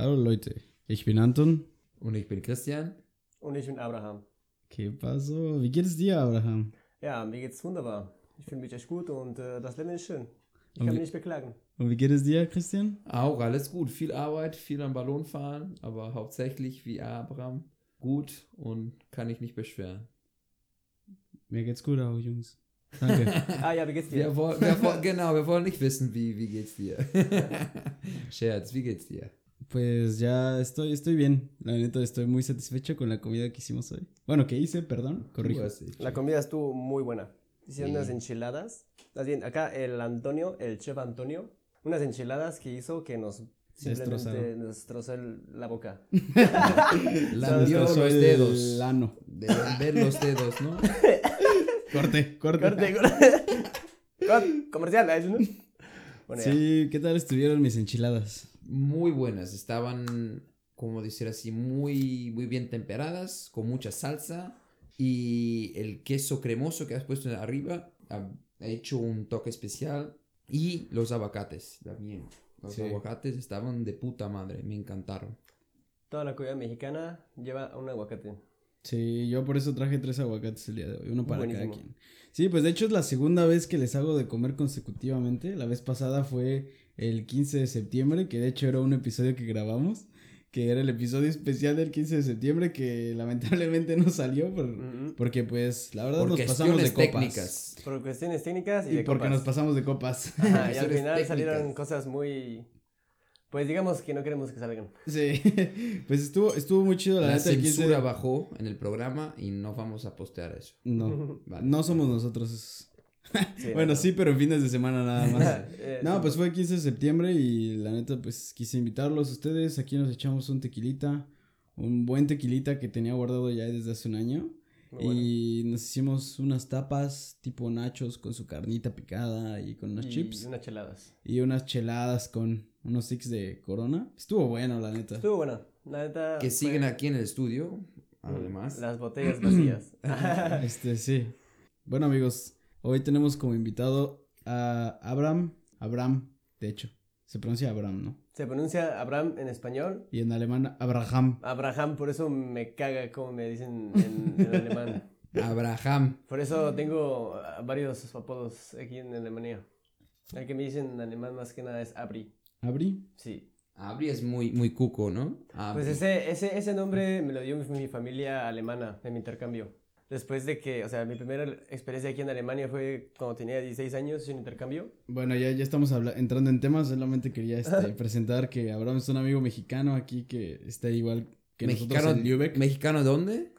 Hallo Leute, ich bin Anton. Und ich bin Christian. Und ich bin Abraham. ¿Qué pasó? Wie geht es dir, Abraham? Ja, mir geht's wunderbar. Ich fühle mich echt gut und äh, das Leben ist schön. Ich Und kann mich nicht beklagen. Und wie geht es dir, Christian? Auch alles gut. Viel Arbeit, viel am Ballon fahren, aber hauptsächlich wie Abraham gut und kann ich nicht beschweren. Mir geht's gut auch, Jungs. Danke. Ah ja, wie geht's dir? Wir wollen, wir wollen, genau, wir wollen nicht wissen, wie, wie geht's dir. Scherz, wie geht's dir? Pues ya estoy, estoy bien. La neta, estoy muy satisfecho con la comida que hicimos hoy. Bueno, que hice, perdón, corrijo. Dich. La comida estuvo muy buena. Hicieron Sí. unas enchiladas. Más bien, acá el Antonio, el chef Antonio, unas enchiladas que hizo que nos simplemente nos destrozó el- la boca. Soy los dedos. del ano. De ver los dedos, ¿no? Corte, corte. Corte, corte. Cor- Comercial, ¿eh? ¿no? Bueno, ya. Sí, ¿qué tal estuvieron mis enchiladas? Muy buenas. Estaban, como decir así, muy, muy bien temperadas, con mucha salsa. Y el queso cremoso que has puesto arriba ha ha hecho un toque especial. Y los aguacates también. Los Sí. aguacates estaban de puta madre, me encantaron. Toda la comida mexicana lleva un aguacate. Sí, yo por eso traje tres aguacates el día de hoy, uno para Buenísimo. cada quien. Sí, pues de hecho es la segunda vez que les hago de comer consecutivamente. La vez pasada fue el 15 de septiembre, que de hecho era un episodio que grabamos, que era el episodio especial del 15 de septiembre, que lamentablemente no salió por- porque pues la verdad Por nos pasamos de cuestiones copas. técnicas. Por cuestiones técnicas y, Y de porque copas. nos pasamos de copas. Ajá, y al final salieron cosas muy... Pues digamos que no queremos que salgan. sí, pues estuvo, estuvo muy chido la, La neta. el 15 censura bajó en el programa y no vamos a postear eso. No, Vale. no somos nosotros. Sí, bueno, no. sí, pero en fines de semana nada más. Eh, No, pues fue el 15 de septiembre y la neta, pues quise invitarlos a ustedes. Aquí nos echamos un tequilita, un buen tequilita que tenía guardado ya desde hace un año. Bueno. Y nos hicimos unas tapas tipo nachos con su carnita picada y con unos Y chips. unas cheladas. Y unas cheladas con unos six de corona. Estuvo bueno, la neta. Estuvo bueno. La neta. Que fue- siguen aquí en el estudio, además. Las botellas vacías. Este, sí. Bueno, amigos, hoy tenemos como invitado a Abraham. Abraham, de hecho. Se pronuncia Abraham, ¿no? Se pronuncia Abraham en español. Y en alemán, Abraham. Abraham, por eso me caga como me dicen en, en alemán. Abraham. Por eso tengo varios apodos aquí en Alemania. El que me dicen en alemán más que nada es Abri. Abri. Sí. Abri es muy, muy cuco, ¿no? Abri. Pues ese, ese, ese nombre me lo dio mi, mi familia alemana en mi intercambio. Después de que, o sea, mi primera experiencia aquí en Alemania fue cuando tenía 16 años en intercambio. Bueno, ya, ya estamos entrando en temas. Solamente quería este, presentar que Abraham es un amigo mexicano aquí que está igual que ¿Mexicano, nosotros en Lübeck. ¿Mexicano dónde?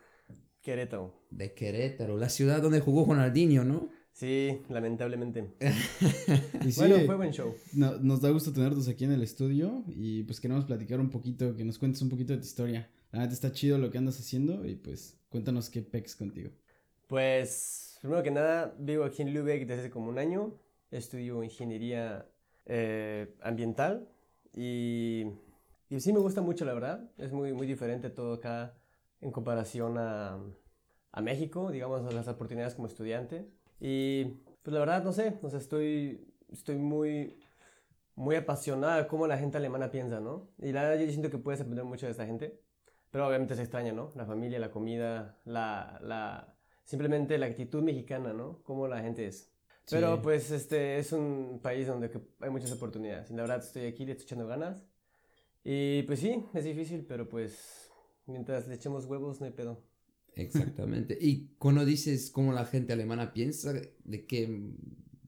Querétaro. De Querétaro, la ciudad donde jugó Ronaldinho, ¿no? Sí, lamentablemente. Y sí, Bueno, fue buen show. no- nos da gusto tenerlos aquí en el estudio y pues queremos platicar un poquito, que nos cuentes un poquito de tu historia. La neta está chido lo que andas haciendo y pues cuéntanos qué pex contigo. Pues, primero que nada, vivo aquí en Lübeck desde hace como un año. Estudio ingeniería eh, ambiental y, y sí me gusta mucho, la verdad. Es muy, muy diferente todo acá en comparación a, a México, digamos, a las oportunidades como estudiante. Y pues la verdad, no sé, o sea, estoy, estoy muy, muy apasionada de cómo la gente alemana piensa, ¿no? Y la verdad yo siento que puedes aprender mucho de esta gente. Pero obviamente se extraña, ¿no? La familia, la comida, la, la, simplemente la actitud mexicana, ¿no? Cómo la gente es. Pero Sí. pues este es un país donde hay muchas oportunidades. Y la verdad estoy aquí, le estoy echando ganas. Y pues sí, es difícil, pero pues mientras le echemos huevos no hay pedo. Exactamente. y cuando dices cómo la gente alemana piensa, ¿de qué,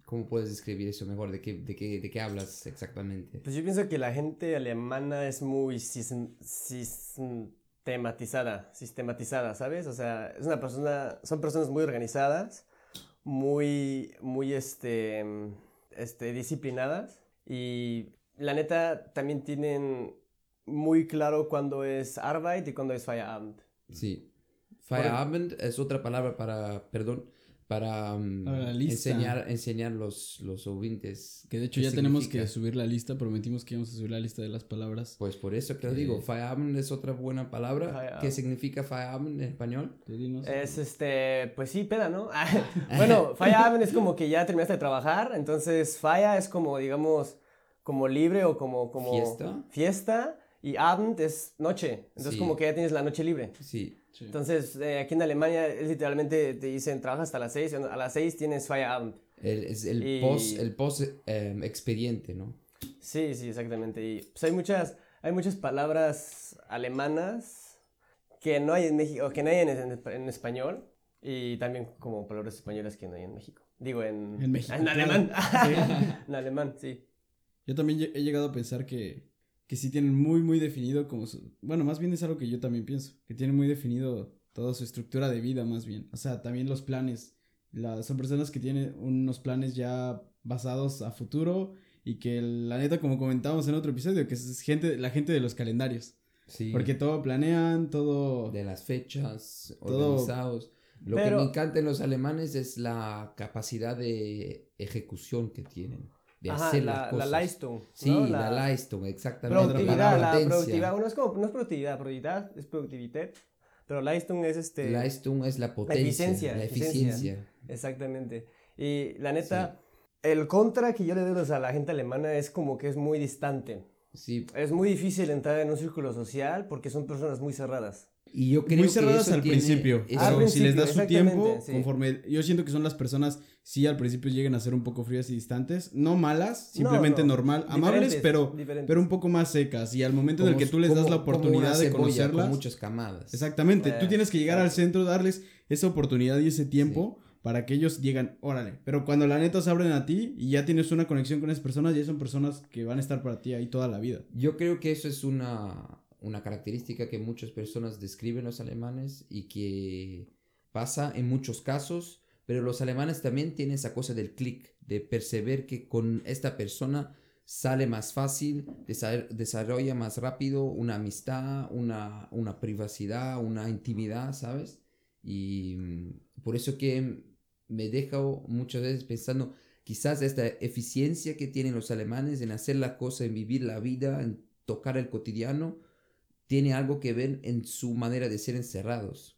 cómo puedes describir eso mejor? ¿De qué, de qué, de qué hablas exactamente? Pues yo pienso que la gente alemana es muy sis- sistematizada, sistematizada, ¿sabes? O sea, es una persona, son personas muy organizadas, muy, muy, este, este, disciplinadas y la neta también tienen muy claro cuándo es Arbeit y cuándo es Feierabend. Sí. Feierabend es otra palabra para, perdón, para um, lista. enseñar, enseñar los, los oyentes. Que de hecho ya tenemos que subir la lista, prometimos que íbamos a subir la lista de las palabras. Pues por eso que lo digo, Feierabend es otra buena palabra. ¿Qué significa Feierabend en español? Es este, pues sí, peda, ¿no? bueno, Feierabend es como que ya terminaste de trabajar, entonces Feier es como, digamos, como libre o como, como Fiesta. fiesta, y Abend es noche. Entonces Sí. como que ya tienes la noche libre. Sí, Sí. Entonces eh, aquí en Alemania es literalmente te dicen trabaja hasta las 6, a las 6 tienes Feierabend. el, es el Y- post, el post eh, expediente, ¿no? Sí, sí, exactamente. Y pues hay muchas, hay muchas palabras alemanas que no hay en México, que no hay en, en- en español y también como palabras españolas que no hay en México. Digo, en, En México, En claro. alemán. Sí. en alemán, sí. Yo también he llegado a pensar que, que sí tienen muy, muy definido como su... Bueno, más bien es algo que yo también pienso, que tienen muy definido toda su estructura de vida más bien. O sea, también los planes. La- son personas que tienen unos planes ya basados a futuro y que la neta, como comentábamos en otro episodio, que es gente, la gente de los calendarios. Sí. Porque todo planean, todo... de las fechas, Todo- organizados. Lo Pero- que me encanta en los alemanes es la capacidad de ejecución que tienen, de Ajá, hacer la, las la cosas. Leistung. Sí, ¿no? la, Leistung, exactamente. Productividad, la productividad. Bueno, es como, no es productividad, productividad es productividad. Pero Leistung es este. Leistung es la potencia, eficiencia, la eficiencia. eficiencia. Exactamente. Y la neta, el contra que yo le doy a la gente alemana es como que es muy distante. Sí, Es muy difícil entrar en un círculo social porque son personas muy cerradas. Y yo creo muy que cerradas eso al tiene- principio. eso- Al si les das su tiempo, sí. conforme. Yo siento que son las personas, sí, al principio llegan a ser un poco frías y distantes. No malas, simplemente no, normal. Amables, pero, diferentes. pero un poco más secas. Y al momento en el como- que tú les das la como- como oportunidad de conocerlas. Con muchas camadas. Exactamente. Eh, tú tienes que llegar al centro, darles esa oportunidad y ese tiempo. Para que ellos digan, órale. Pero cuando la neta se abren a ti y ya tienes una conexión con esas personas, ya son personas que van a estar para ti ahí toda la vida. Yo creo que eso es una, una característica que muchas personas describen los alemanes y que pasa en muchos casos, pero los alemanes también tienen esa cosa del clic, de perceber que con esta persona sale más fácil, desa- desarrolla más rápido una amistad, una, una privacidad, una intimidad, ¿sabes? Y mm, por eso que me dejo muchas veces pensando, quizás esta eficiencia que tienen los alemanes en hacer la cosa, en vivir la vida, en tocar el cotidiano, tiene algo que ver en su manera de ser encerrados,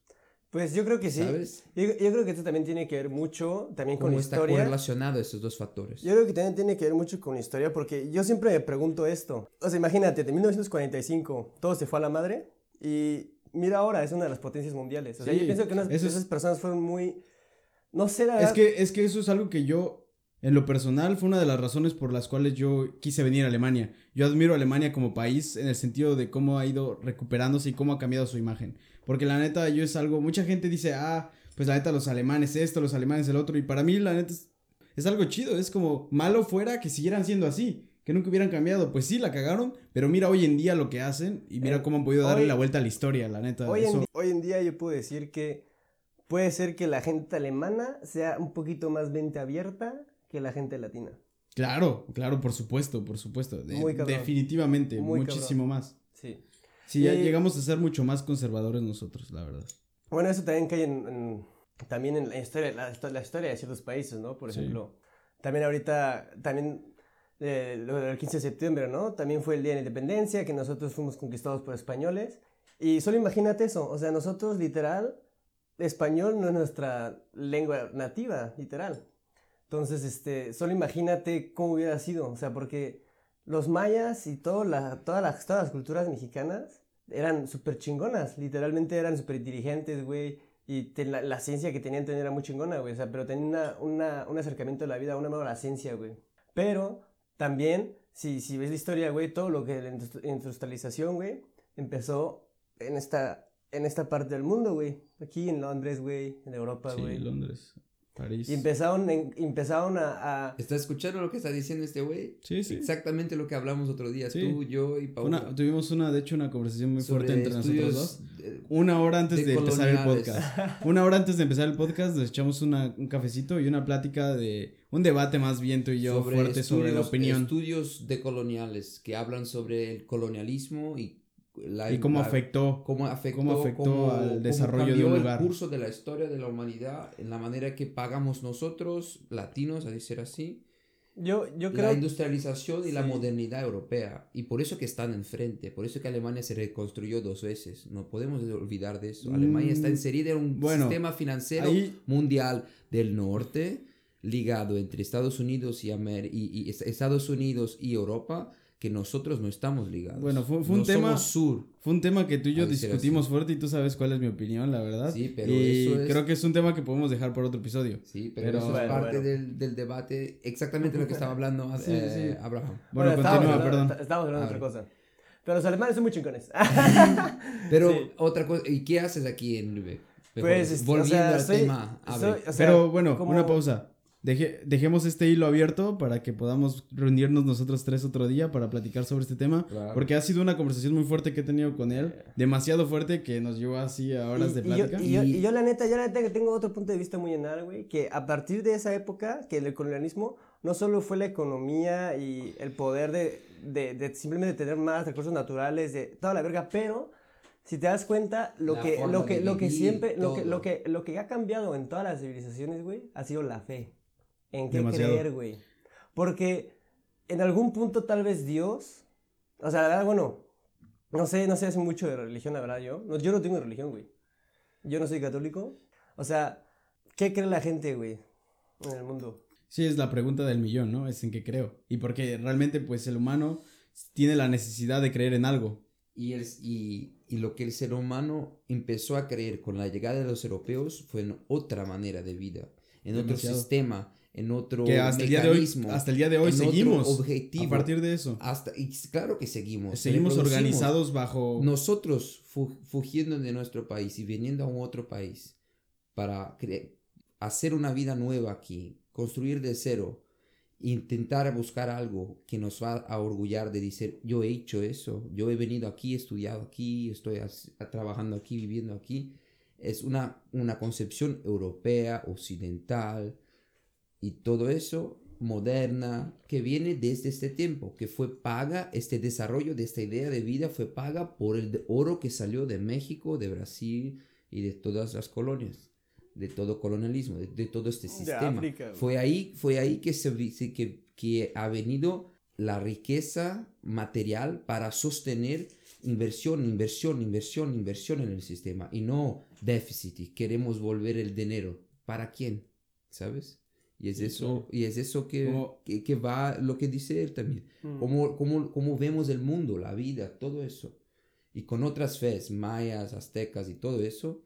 Pues yo creo que sí. ¿sabes? Yo, yo creo que esto también tiene que ver mucho también con ¿Cómo la está historia. correlacionado esos dos factores? Yo creo que también tiene que ver mucho con la historia porque yo siempre me pregunto esto. O sea, imagínate, de 1945 todo se fue a la madre y mira ahora, es una de las potencias mundiales. O sea, Sí, yo pienso que unas, es- esas personas fueron muy... No sé, la Es verdad. que, es que eso es algo que yo, en lo personal, fue una de las razones por las cuales yo quise venir a Alemania. Yo admiro a Alemania como país en el sentido de cómo ha ido recuperándose y cómo ha cambiado su imagen. Porque la neta, yo es algo, mucha gente dice, ah, pues la neta, los alemanes esto, los alemanes el otro. Y para mí, la neta, es, es algo chido. Es como malo fuera que siguieran siendo así. Que nunca hubieran cambiado. Pues sí, la cagaron. Pero mira hoy en día lo que hacen. Y mira Eh, cómo han podido darle hoy- la vuelta a la historia, la neta. Hoy eso- hoy en día yo puedo decir que puede ser que la gente alemana sea un poquito más mente abierta que la gente latina. Claro, claro, por supuesto, por supuesto. De- Muy cabrón. definitivamente, Muy muchísimo más. Sí. Sí, ya Y- llegamos a ser mucho más conservadores nosotros, la verdad. Bueno, eso también cae en, en- también en la historia, la, la historia de ciertos países, ¿no? Por Sí. ejemplo, también ahorita, también eh, lo del 15 de septiembre, ¿no? También fue el Día de la Independencia, que nosotros fuimos conquistados por españoles. Y solo imagínate eso, o sea, nosotros literal, español no es nuestra lengua nativa, literal. Entonces, este, solo imagínate cómo hubiera sido, o sea, porque los mayas y todo la, todas, las, todas las culturas mexicanas eran súper chingonas, literalmente eran súper inteligentes, güey, y te- la, la ciencia que tenían era muy chingona, güey, o sea, pero tenían una, una- un acercamiento a la vida, una nueva ciencia, güey. Pero también, si, si ves la historia, güey, todo lo que la industri- industrialización, güey, empezó en esta, en esta parte del mundo, güey, aquí en Londres, güey, en Europa, Sí, güey. Londres, París. Y empezaron, en- empezaron a, a- ¿Estás escuchando lo que está diciendo este güey? Sí, sí. Exactamente lo que hablamos otro día, Sí. tú, yo y Paula. una- tuvimos una, de hecho, una conversación muy sobre fuerte entre nosotros dos. Una hora antes de de, empezar el podcast. Una hora antes de empezar el podcast nos echamos una- un cafecito y una plática de un debate más bien tú y yo fuerte sobre la opinión Estudios decoloniales que hablan sobre el colonialismo y la y cómo la- afectó. cómo afectó, cómo afectó cómo- al cómo desarrollo de cambió un lugar. el curso de la historia de la humanidad en la manera que pagamos nosotros, latinos, a decir así, yo, yo la creo industrialización y la Sí. modernidad europea. Y por eso que están enfrente, por eso que Alemania se reconstruyó dos veces. No podemos olvidar de eso. Alemania está Mm, inserida en un bueno, sistema financiero ahí- mundial del norte, ligado entre Estados Unidos y, Amer- y- y es- Estados Unidos y Europa, que nosotros no estamos ligados. Bueno, fue- fue un No tema- somos sur. Fue un tema que tú y yo discutimos así. fuerte y tú sabes cuál es mi opinión, la verdad. Sí, pero y eso es- creo que es un tema que podemos dejar por otro episodio. Sí, pero, Pero- eso es Bueno, parte bueno. Del, del debate, exactamente lo que estaba hablando Sí, eh, sí. Abraham. Bueno, estábamos continúa, hablando- perdón. est- Estábamos hablando de otra cosa. Pero los alemanes son muy chingones. Pero Sí. otra cosa, ¿y qué haces aquí en Lübeck? Pues, este, o volviendo sea, al soy- tema, soy- o sea, Pero bueno, como- una pausa. Deje- dejemos este hilo abierto para que podamos reunirnos nosotros tres otro día para platicar sobre este tema. Claro. Porque ha sido una conversación muy fuerte que he tenido con él. Demasiado fuerte que nos llevó así a horas y, de y yo, plática. y, yo, Y- y yo la neta, yo la neta que tengo otro punto de vista muy en güey, que a partir de esa época, que el colonialismo no solo fue la economía y el poder de, de, de simplemente tener más recursos naturales, de toda la verga, pero si te das cuenta, lo La que, lo que, lo que vivir, siempre, lo que, lo, que, lo que ha cambiado en todas las civilizaciones, güey, ha sido la fe. En qué Demasiado. creer, güey. Porque en algún punto tal vez Dios, o sea, la verdad, bueno, no sé, no sé hace mucho de religión, la verdad, yo. No, yo no tengo religión, güey. Yo no soy católico. O sea, ¿qué cree la gente, güey, en el mundo? Sí, es la pregunta del millón, ¿no? Es en qué creo. Y porque realmente, pues, el humano tiene la necesidad de creer en algo. Y, el- y, y lo que el ser humano empezó a creer con la llegada de los europeos fue en otra manera de vida, en Demasiado. otro sistema, en otro Que hasta el día de hoy, mecanismo, hasta el día de hoy seguimos. objetivo. A partir de eso. Hasta, y claro que seguimos. Seguimos organizados bajo... Nosotros fu- fugiendo de nuestro país y viniendo a un otro país para hacer una vida nueva aquí, construir de cero, intentar buscar algo que nos va a orgullar de decir, yo he hecho eso, yo he venido aquí, he estudiado aquí, estoy trabajando aquí, viviendo aquí, es una, una concepción europea, occidental y todo eso moderna que viene desde este tiempo, que fue paga, este desarrollo de esta idea de vida fue paga por el oro que salió de México, de Brasil y de todas las colonias, de todo colonialismo, de, de todo este sistema. Fue ahí, fue ahí que, se- que, que ha venido la riqueza material para sostener inversión, inversión, inversión, inversión en el sistema y no déficit y queremos volver el dinero. ¿Para quién? ¿Sabes? Y es Sí, eso, y es eso que, Como- que, que va lo que dice él también. Mm. Cómo, cómo, cómo vemos el mundo, la vida, todo eso. Y con otras fes, mayas, aztecas y todo eso,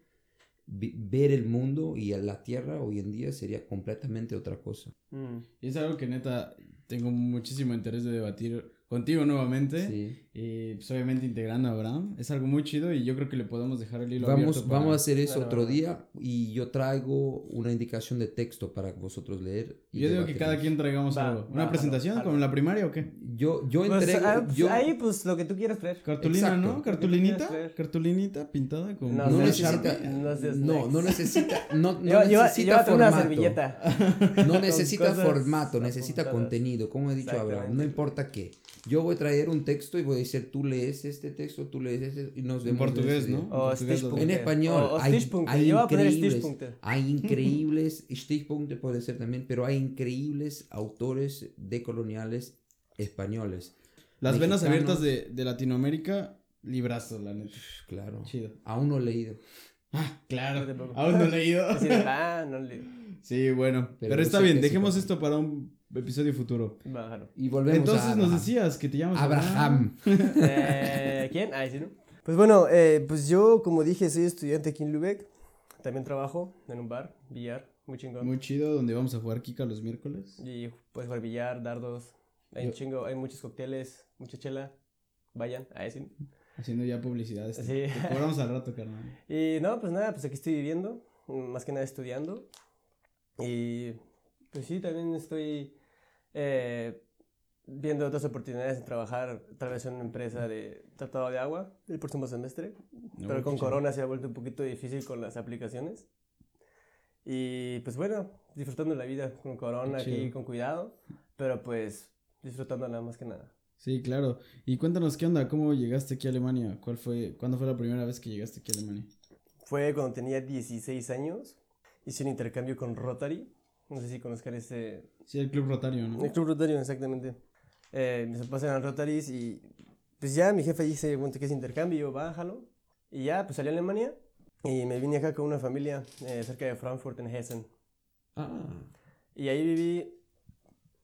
ver el mundo y la tierra hoy en día sería completamente otra cosa. Mm. Y es algo que neta tengo muchísimo interés de debatir contigo nuevamente. Sí. Y pues obviamente integrando a Abraham. Es algo muy chido y yo creo que le podemos dejar el hilo Vamos, abierto vamos a hacer eso Claro. otro día y yo traigo una indicación de texto para vosotros leer. y Yo digo que cada quien traigamos Va, algo. va, ¿Una presentación jalo. como en la primaria o qué? Yo, yo Pues, entrego. ah, pues, yo, ahí, pues, lo que tú quieras traer. Cartulina, Exacto. ¿no? Cartulinita. Cartulinita pintada con No no, necesita, no no, necesita, no, no lleva- necesita llévate una formato. servilleta. No necesita formato, necesita apuntadas. contenido, como he dicho Abraham, no importa qué. Yo voy a traer un texto y voy a decir, tú lees este texto, tú lees este, y nos En vemos. portugués, ¿no? O Portugués, Stichpunkte. En español, O, o hay, increíbles, Stichpunkte. hay increíbles, Stichpunkte puede ser también, pero hay increíbles autores decoloniales españoles. Las venas abiertas de, de Latinoamérica, librazo, la neta. Claro. Chido. Aún no he leído. Ah, claro. No. Aún no he leído. Ah, no le... Sí, bueno. Pero está bien, sí dejemos esto para un episodio futuro. Bájalo. Y volvemos Entonces a nos Abraham. decías que te llamas Abraham. Eh, ¿Quién? Ah, sí, ¿no? Pues bueno, eh, pues yo, como dije, soy estudiante aquí en Lübeck. También trabajo en un bar, billar, muy chingón. Muy chido, donde vamos a jugar Kika los miércoles. Y puedes jugar billar, dardos. Hay un chingo, hay muchos cócteles, mucha chela. Vayan, a ese. Haciendo ya publicidad. Este. Sí. Te cobramos al rato, carnal. Y no, pues nada, pues aquí estoy viviendo, más que nada estudiando. Y pues sí, también estoy eh, viendo otras oportunidades de trabajar, tal vez en una empresa de tratado de agua el próximo semestre. No, pero con. Corona se ha vuelto un poquito difícil con las aplicaciones. Y pues bueno, disfrutando la vida con Corona aquí con cuidado, pero pues disfrutando nada más que nada. Sí, claro. Y cuéntanos qué onda, cómo llegaste aquí a Alemania. ¿Cuál fue, cuándo fue la primera vez que llegaste aquí a Alemania? Fue cuando tenía 16 años, hice un intercambio con Rotary. No sé si conozcan ese, Sí, el Club Rotario, ¿no? El Club Rotario, exactamente. Eh, mis papás eran Rotaries y pues ya mi jefe dice, bueno, ¿qué es intercambio? Y yo, bájalo. Y ya, pues salí a Alemania y me vine acá con una familia eh, cerca de Frankfurt, en Hessen. Ah, Y ahí viví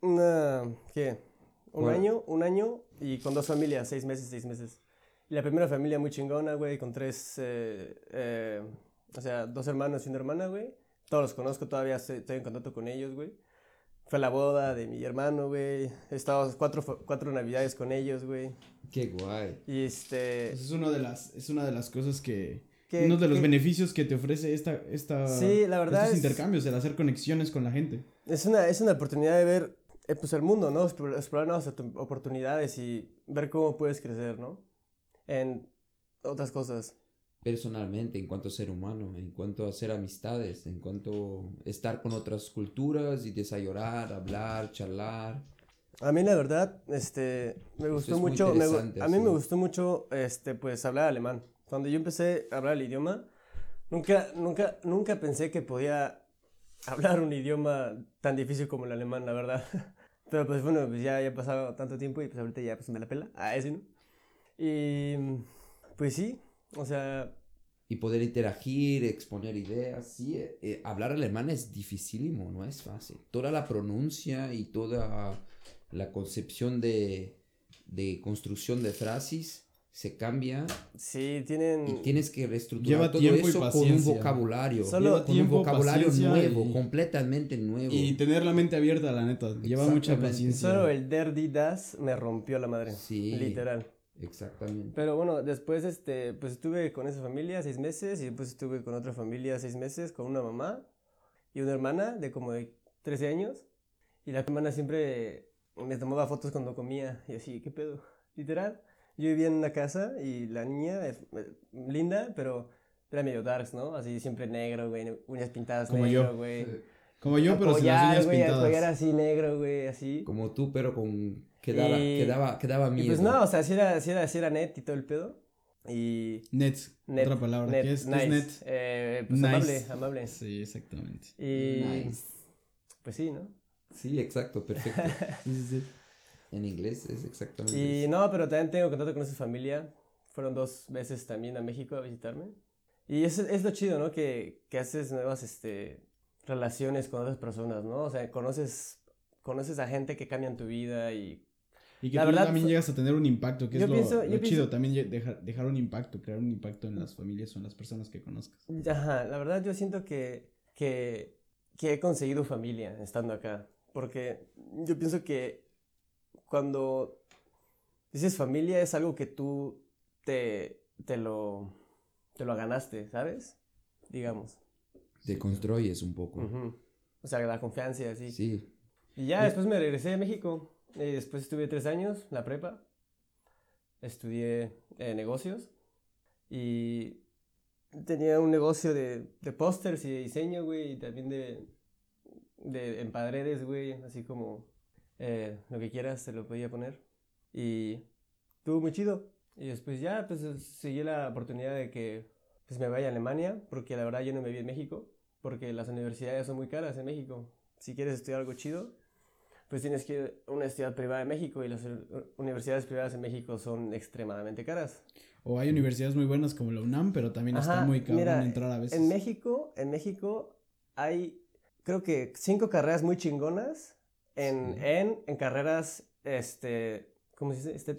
una, ¿qué? Un ¿Cuál? año, un año y con dos familias, seis meses, seis meses. Y la primera familia muy chingona, güey, con tres, eh, eh, o sea, dos hermanos y una hermana, güey. Todos los conozco, todavía estoy, en contacto con ellos, güey. Fue la boda de mi hermano, güey. He estado cuatro, cuatro navidades con ellos, güey. Qué guay. Y este... Pues es, una de las, es una de las cosas que... que- uno de los que- beneficios que te ofrece esta, esta, Sí, la verdad estos es- intercambios, el hacer conexiones con la gente. Es una, es una oportunidad de ver eh, pues, el mundo, ¿no? Explorar, nuevas oportunidades y ver cómo puedes crecer, ¿no? En otras cosas. Personalmente, en cuanto a ser humano, en cuanto a hacer amistades, en cuanto a estar con otras culturas y desayunar, hablar, charlar. A mí la verdad, este, me gustó es mucho, me a mí me sí. gustó mucho, este, pues hablar alemán. Cuando yo empecé a hablar el idioma, nunca, nunca, nunca pensé que podía hablar un idioma tan difícil como el alemán, la verdad. Pero pues bueno, pues ya, ya ha pasado tanto tiempo y pues ahorita ya pues me la pela. Ah, ese no. Y pues sí, o sea, Y poder interagir, exponer ideas. Sí, eh, eh, hablar alemán es dificilísimo, no es fácil. Toda la pronuncia y toda la concepción de, de construcción de frases se cambia sí, tienen... y tienes que reestructurar Lleva todo tiempo y eso con un vocabulario. Solo Lleva con tiempo, un vocabulario nuevo, y- completamente nuevo. Y tener la mente abierta, la neta. Lleva mucha paciencia. Solo el der die das me rompió la madre. Sí. Literal. Exactamente. Pero bueno, después este, pues estuve con esa familia seis meses y después estuve con otra familia seis meses con una mamá y una hermana de como de 13 años. Y la hermana siempre me tomaba fotos cuando comía y así, ¿qué pedo? Literal. Yo vivía en una casa y la niña es eh, linda, pero era medio darks, ¿no? Así siempre negro, güey, uñas pintadas Como negro, yo. güey. Como yo, pero sin las uñas güey, pintadas. así negro, güey, así. Como tú, pero con... Que daba, Y- que daba, que daba Y miedo. pues no, o sea, sí era, sí era, sí era net y todo el pedo. Y Nets, Net, otra palabra. net, ¿Qué es? ¿Qué nice. es net? Eh, pues Nice. amable, amable. Sí, exactamente. Y Nice. pues sí, ¿no? Sí, exacto, perfecto. Sí, sí, sí. en inglés es exactamente Y eso. no, pero también tengo contacto con esa familia. Fueron dos veces también a México a visitarme. Y es, es lo chido, ¿no? Que, que haces nuevas este, relaciones con otras personas, ¿no? O sea, conoces, conoces a gente que cambian tu vida y... Y que La tú verdad, también llegas a tener un impacto, que Yo es lo, pienso- lo chido. pienso- También dejar, dejar un impacto, crear un impacto en las familias o en las personas que conozcas. Ajá, la verdad yo siento que, que, que he conseguido familia estando acá. Porque yo pienso que cuando dices familia es algo que tú te, te, lo, te lo ganaste, ¿sabes? Digamos. Te construyes un poco. O sea, la confianza y así. Sí. Y ya después me regresé a México. Y después estuve tres años, la prepa. Estudié eh, negocios. Y tenía un negocio de, de pósters y de diseño, güey. Y también de, de en paredes, güey. Así como eh, lo que quieras te lo podía poner. Y estuvo muy chido. Y después ya, pues seguí la oportunidad de que pues, me vaya a Alemania. Porque la verdad yo no me vi en México. Porque las universidades son muy caras en México. Si quieres estudiar algo chido, pues tienes que ir a una universidad privada en México y las u- universidades privadas en México son extremadamente caras. O hay universidades muy buenas como la UNAM, pero también está Ajá, muy cabrón mira, entrar a veces. En México, en México hay creo que cinco carreras muy chingonas en, Sí. en, en carreras, este, ¿cómo se dice?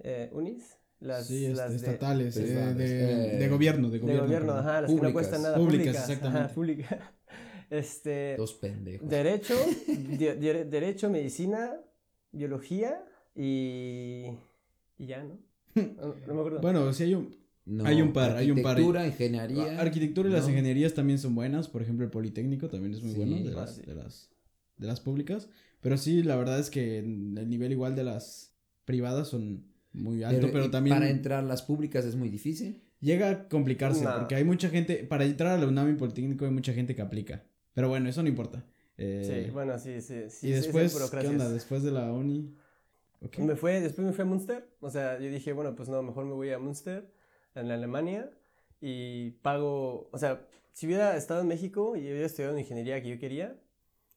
Eh, unis. Las, sí, este, las de- estatales, eh, de, eh, de gobierno, de De gobierno. gobierno, perdón. ajá, las que no Públicas. cuestan nada. Públicas, Públicas, ajá, exactamente. pública. Este, Dos pendejos. Derecho, di- di- derecho, medicina, biología y, y ya, ¿no? No, no me acuerdo. Bueno, sí hay un... No, hay un par, hay un par. Arquitectura, ingeniería. Arquitectura y las ingenierías también son buenas. Por ejemplo, el Politécnico también es muy Sí, bueno de ah, las, de, las, de las públicas. Pero sí, la verdad es que en el nivel igual de las privadas son muy alto, pero, también Para entrar a las públicas es muy difícil. llega a complicarse No. porque hay mucha gente, para entrar a la UNAM y Politécnico hay mucha gente que aplica. Pero bueno, eso no importa. Eh, sí, bueno, sí, sí. sí y después, ¿qué onda? Después de la uni... ok. Me fue, después me fui a Münster. O sea, yo dije, bueno, pues no, mejor me voy a Münster, en Alemania, y pago, o sea, si hubiera estado en México y hubiera estudiado en ingeniería que yo quería,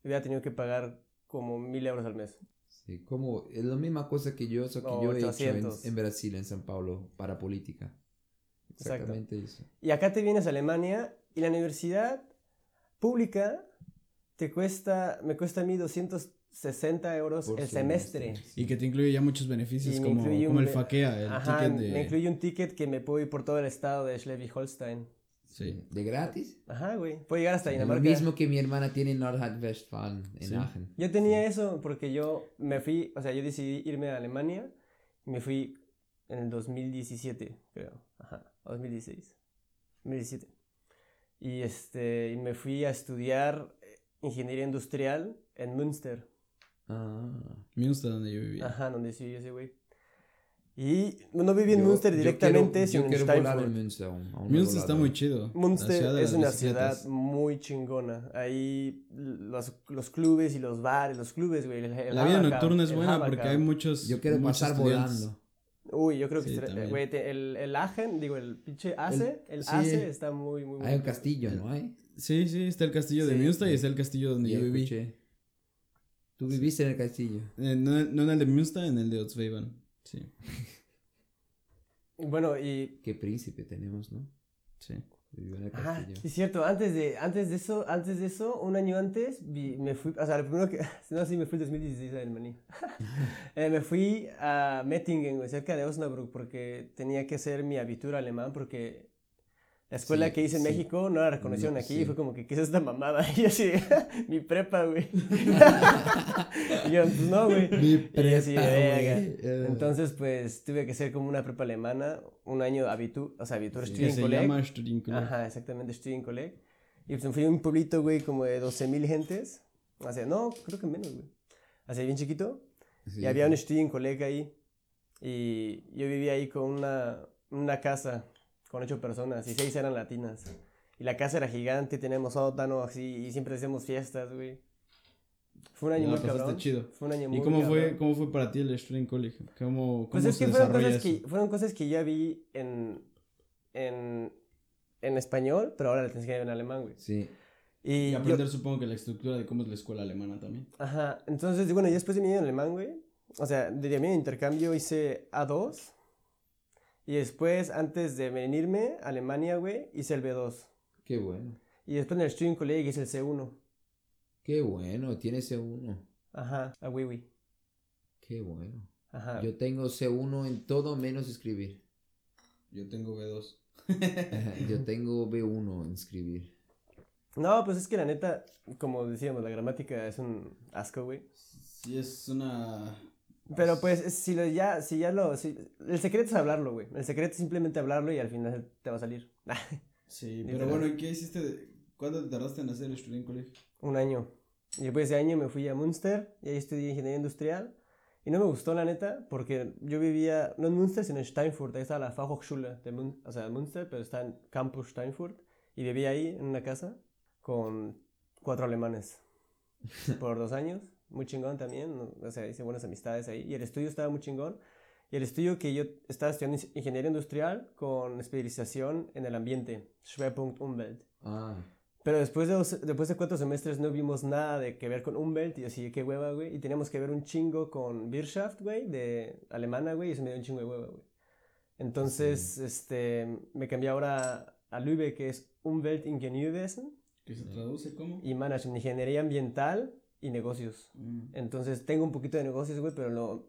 hubiera tenido que pagar como mil euros al mes. Sí, como es la misma cosa que yo, eso que O yo he hecho en, 800. en Brasil, en San Paulo, para política. Exacto. Exactamente eso. Y acá te vienes a Alemania y la universidad pública te cuesta, me cuesta a mí 200, 60 euros Por el semestre. semestre. Y que te incluye ya muchos beneficios Y como, como un el faquea, el Ajá, ticket de... me incluye un ticket que me puedo ir por todo el estado de Schleswig-Holstein. Sí. ¿De gratis? Ajá, güey. Puedo llegar hasta Lo Dinamarca. mismo que mi hermana tiene en Nordrhein-Westfalen, en Sí. Aachen. Yo tenía eso porque yo me fui, o sea, yo decidí irme a Alemania y me fui en el 2017, creo. Ajá, o 2016. 2017. Y este, y me fui a estudiar eh, ingeniería industrial en Münster. Ah. Münster, donde yo vivía. Ajá, donde sí ese güey. Y no viví en Yo- Münster yo directamente, quiero- sino yo en quiero volar en Steinfurt. Münster Münster está muy chido. Münster es una bicicletas. ciudad muy chingona. Ahí los, los clubes y los bares, los clubes, güey. el- el La vida nocturna es buena porque hay muchos Yo quiero muchos pasar estudiantes. volando. Uy, yo creo que Sí, güey, te- el, el Agen, digo, el pinche Ace, el, sí. Ace está muy, muy Hay un castillo, ¿no hay? Sí, sí, está el castillo de Sí. Münster y está el castillo donde yo viví. escuché. Tú viviste en el castillo. Eh, no, no en el de Münster, en el de Otzweiban. Sí, Bueno, y... Qué príncipe tenemos, ¿no? sí. Vivió en el Ah, castillo. sí es cierto, antes de, antes de eso, antes de eso, un año antes, vi- me fui, o sea, lo primero que, no, sí, me fui el 2016 a Alemania. Eh, me fui a Mettingen, cerca de Osnabrück, porque tenía que hacer mi abitur alemán, porque la escuela Sí, que hice en sí. México no la reconocieron No, aquí, sí. y fue como que, ¿qué es esta mamada? Y yo así, mi prepa, güey. y yo, pues no, güey. Mi Y yo así, prepa, güey. Eh. Entonces, pues, tuve que hacer como una prepa alemana, un año abitur, o sea, abitur, Sí. Que se Studienkolleg. llama Studienkolleg. Ajá, exactamente, Studienkolleg. Y pues fui a un pueblito, güey, como de 12 mil gentes. O sea, no, creo que menos, güey. Así bien chiquito. Y había un. Studienkolleg ahí. Y yo vivía ahí con una, una casa con ocho personas y seis eran latinas. Y la casa era gigante, teníamos sótano así y siempre hacíamos fiestas, güey. Fue un año La muy pasaste cabrón. chido. Fue un año muy ¿Y cómo fue, cabrón. cómo fue para ti el Studienkolleg? ¿Cómo, cómo Pues es se que fueron cosas, eso? que fueron cosas que ya vi en, en, en español, pero ahora las tienes que ver en alemán, güey. Sí. Y, Y yo- aprender supongo que la estructura de cómo es la escuela alemana también. Ajá, entonces, bueno, y después de mi año en alemán, güey, o sea, de mi intercambio hice A2, y después, antes de venirme a Alemania, güey, hice el B2, Qué bueno. y después en el Studienkolleg hice el C1, Qué bueno. Tiene C1. ajá, a Wiwi, Qué bueno. ajá. Yo tengo C1 en todo menos escribir. Yo tengo B2. Yo tengo B1 en escribir. No, pues es que la neta, como decíamos, la gramática es un asco, güey. Sí, es una... Pero pues, es- si lo ya, si ya lo, si- el secreto es hablarlo, güey. El secreto es simplemente hablarlo y al final te va a salir. Sí, pero bueno, ¿y qué hiciste? de- ¿Cuándo te tardaste en hacer el Studienkolleg? un año. Y después de ese año me fui a Münster y ahí estudié ingeniería industrial. Y no me gustó, la neta, porque yo vivía, no en Münster, sino en Steinfurt. Ahí está la Fachhochschule de Mün o sea, Münster, pero está en Campus Steinfurt. Y vivía ahí en una casa con cuatro alemanes por dos años. Muy chingón también. O sea, hice buenas amistades ahí. Y el estudio estaba muy chingón. Y el estudio que yo estaba estudiando es ingeniería industrial con especialización en el ambiente, Schwerpunkt Umwelt. Ah. Pero después de, dos- después de cuatro semestres no vimos nada de que ver con Umwelt y así, qué hueva, güey. Y teníamos que ver un chingo con Wirtschaft, güey, de alemana, güey, y eso me dio un chingo de hueva, güey. Entonces, este, me cambié ahora a Lübeck, que es Umweltingenieurwesen ¿Que se traduce como? y Management, Ingeniería Ambiental y Negocios. Mm. Entonces, tengo un poquito de negocios, güey, pero lo,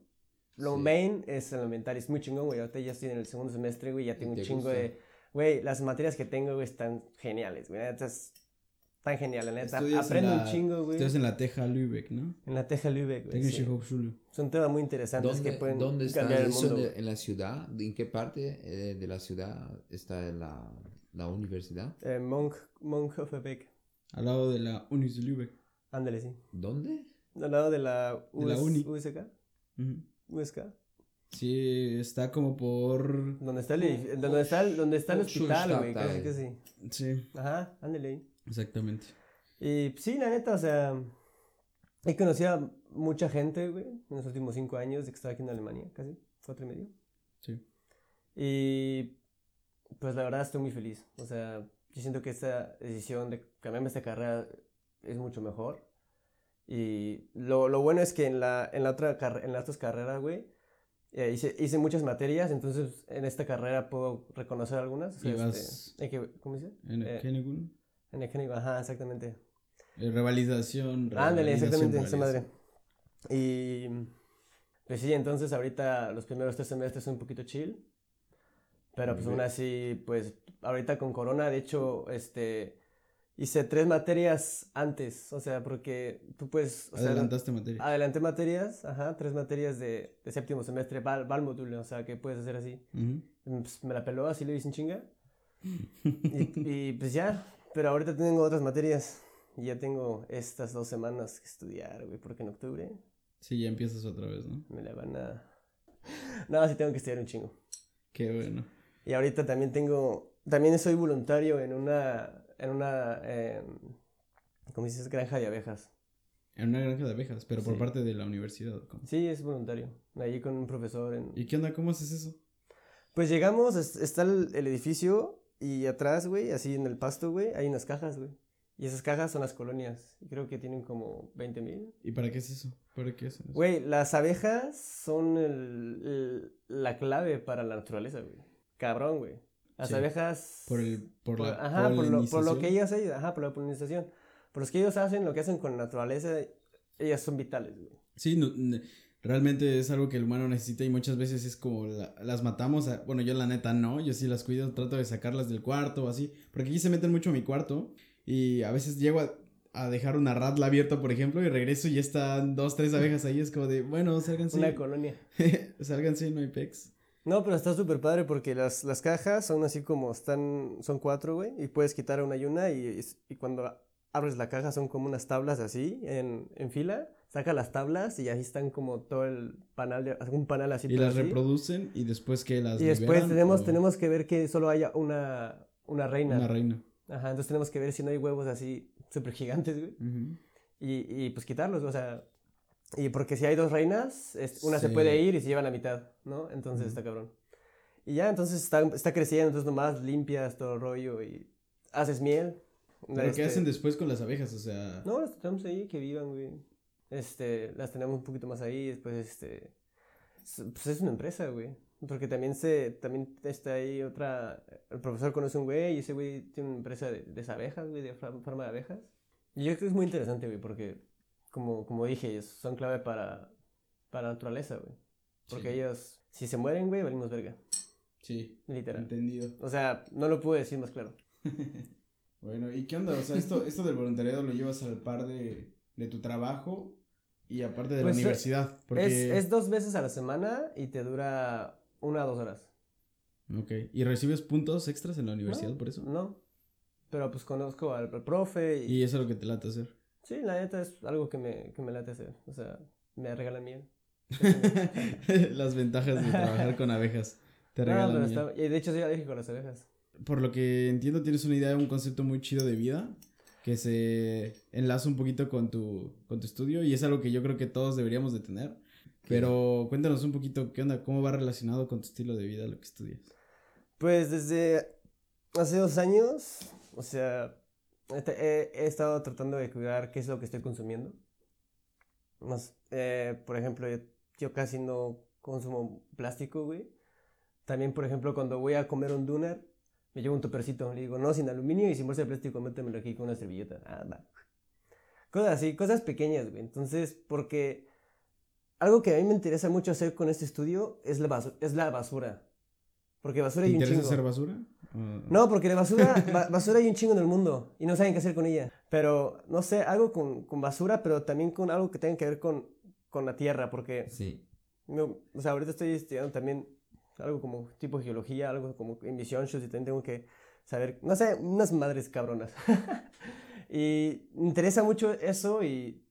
lo Sí. main es el ambiental. Es muy chingón, güey. Ahorita ya estoy en el segundo semestre, güey, ya tengo un chingo gusta? de... Güey, las materias que tengo, güey, están geniales, güey. La neta es tan genial, la neta. Estudias Aprendo la- un chingo, güey. Estudias en la Teja Lübeck, ¿no? En la Teja Lübeck, güey. Sí. Son temas muy interesantes ¿Dónde, que pueden ¿dónde está cambiar el mundo. de- en la ciudad? ¿En qué parte eh, de la ciudad está la, la universidad? Eh, Monk, Monkhofebeck. Al lado de la Unis de Lübeck. Ándale, sí. ¿Dónde? Al lado de la, De la US uni. USK. Ujú. USK. Sí, está como por... Donde está el, edif- donde está el, donde está el hospital, güey. Casi, Hochschulstadtteil. casi. Sí, Ajá, ándale ahí. exactamente. Y pues, sí, la neta, o sea, he conocido a mucha gente, güey, en los últimos cinco años de que estaba aquí en Alemania, casi, cuatro y medio. Sí. Y pues la verdad estoy muy feliz. O sea, yo siento que esta decisión de cambiarme esta carrera es mucho mejor. Y lo, lo bueno es que en la, en la otra en las otras carreras, güey, eh, hice, hice muchas materias, entonces en esta carrera puedo reconocer algunas. o sea, Y este, en ¿Cómo dice? En Eh, Kennegun. En el ajá, exactamente. Eh, Revalidación. Ándale, exactamente, esa madre. Y pues sí, entonces ahorita los primeros tres semestres son un poquito chill. Pero pues aún así, pues ahorita con corona, de hecho, este, hice tres materias antes, o sea, porque tú puedes, o sea, Adelantaste materia. adelanté materias, ajá, tres materias de, de séptimo semestre, va, al- módulo, o sea, que puedes hacer así. Ujú. Y, pues, me la peló, así le hice en chinga. Y, y, pues ya, pero ahorita tengo otras materias. Y ya tengo estas dos semanas que estudiar, güey, porque en octubre Sí, ya empiezas otra vez, ¿no? me la van a... No, sí tengo que estudiar un chingo. Qué bueno. Y ahorita también tengo, también soy voluntario en una, en una, eh, ¿cómo dices? Granja de abejas. En una granja de abejas, pero por Sí. parte de la universidad. Sí, es voluntario. Allí con un profesor en... ¿Y qué onda? ¿Cómo haces eso? Pues llegamos, es- está el, el edificio y atrás, güey, así en el pasto, güey, hay unas cajas, güey. Y esas cajas son las colonias. Creo que tienen como 20 mil. ¿Y para qué es eso? ¿Para qué hacen eso? Güey, las abejas son el- el- la clave para la naturaleza, güey. Cabrón, güey. Las Sí. abejas... Por el, por, por- la ajá, por lo, por lo que ellos hacen, ajá, por la polinización. Por los que ellos hacen, lo que hacen con la naturaleza, ellas son vitales, güey. Sí, no- realmente es algo que el humano necesita y muchas veces es como la- las matamos. a- bueno, yo la neta no, yo sí las cuido, trato de sacarlas del cuarto o así. Porque aquí se meten mucho a mi cuarto y a veces llego a, a dejar una ratla abierta, por ejemplo, y regreso y ya están dos, tres abejas ahí. Es como de, bueno, sálganse. Una colonia. sálganse, no hay pex. No, pero está súper padre porque las, las cajas son así como están, son cuatro, güey, y puedes quitar una y una y, cuando abres la caja son como unas tablas así en, en fila, saca las tablas y ahí están como todo el panal, de, un panal así. Y las así. reproducen y después que las Y después liberan, tenemos, o tenemos que ver que solo haya una, una reina. Una reina. Ajá, entonces tenemos que ver si no hay huevos así súper gigantes, güey. Y, y pues quitarlos, o sea. Y porque si hay dos reinas, una se Sí. puede ir y se lleva la mitad, ¿no? Entonces está cabrón. Y ya, entonces está, está creciendo, entonces nomás limpias todo el rollo y haces miel. ¿Pero Este, qué hacen después con las abejas? O sea... No, las tenemos ahí, que vivan, güey. Este, las tenemos un poquito más ahí, después, este... Pues es una empresa, güey. Porque también se, también está ahí otra, el profesor conoce un güey y ese güey tiene una empresa de, de abejas, güey, de fa- farma de abejas. Y yo creo que es muy interesante, güey, porque, como, como dije, son clave para, para la naturaleza, güey. Porque Sí. ellos, si se mueren, güey, valimos verga, Sí, literal. entendido. O sea, no lo puedo decir más claro. Bueno, ¿y qué onda? O sea, esto, esto del voluntariado lo llevas al par de, de tu trabajo y aparte de Pues, la eh, universidad. Porque... Es, es dos veces a la semana y te dura una o dos horas. Ok. ¿Y recibes puntos extras en la universidad No, por eso? No. Pero pues conozco al, al profe y, Y eso es lo que te late hacer. Sí, la neta es algo que me, que me late hacer. O sea, me regalan miel. Las ventajas de trabajar con abejas. Te No, regalan pero miel. está- y de hecho soy alérgico a las abejas. Por lo que entiendo, tienes una idea, un concepto muy chido de vida que se enlaza un poquito con tu, con tu estudio y es algo que yo creo que todos deberíamos de tener. Pero cuéntanos un poquito, ¿qué onda? ¿Cómo va relacionado con tu estilo de vida lo que estudias? Pues desde hace dos años, o sea, he, he estado tratando de cuidar qué es lo que estoy consumiendo. Más, eh, por ejemplo, yo, yo casi no consumo plástico, güey. También, por ejemplo, cuando voy a comer un doner, me llevo un topercito. Le digo, no, sin aluminio y sin bolsa de plástico, métemelo aquí con una servilleta. Ah, va. Cosas así, cosas pequeñas, güey. Entonces, porque algo que a mí me interesa mucho hacer con este estudio es la, basu- es la basura. Porque basura ¿Te hay un interesa chingo. hacer basura? O- No, porque de basura, ba- basura hay un chingo en el mundo y no saben qué hacer con ella. Pero, no sé, algo con, con basura, pero también con algo que tenga que ver con, con la tierra, porque, Sí. no, o sea, ahorita estoy estudiando también algo como tipo geología, algo como emisión y también tengo que saber, no sé, unas madres cabronas. y me interesa mucho eso y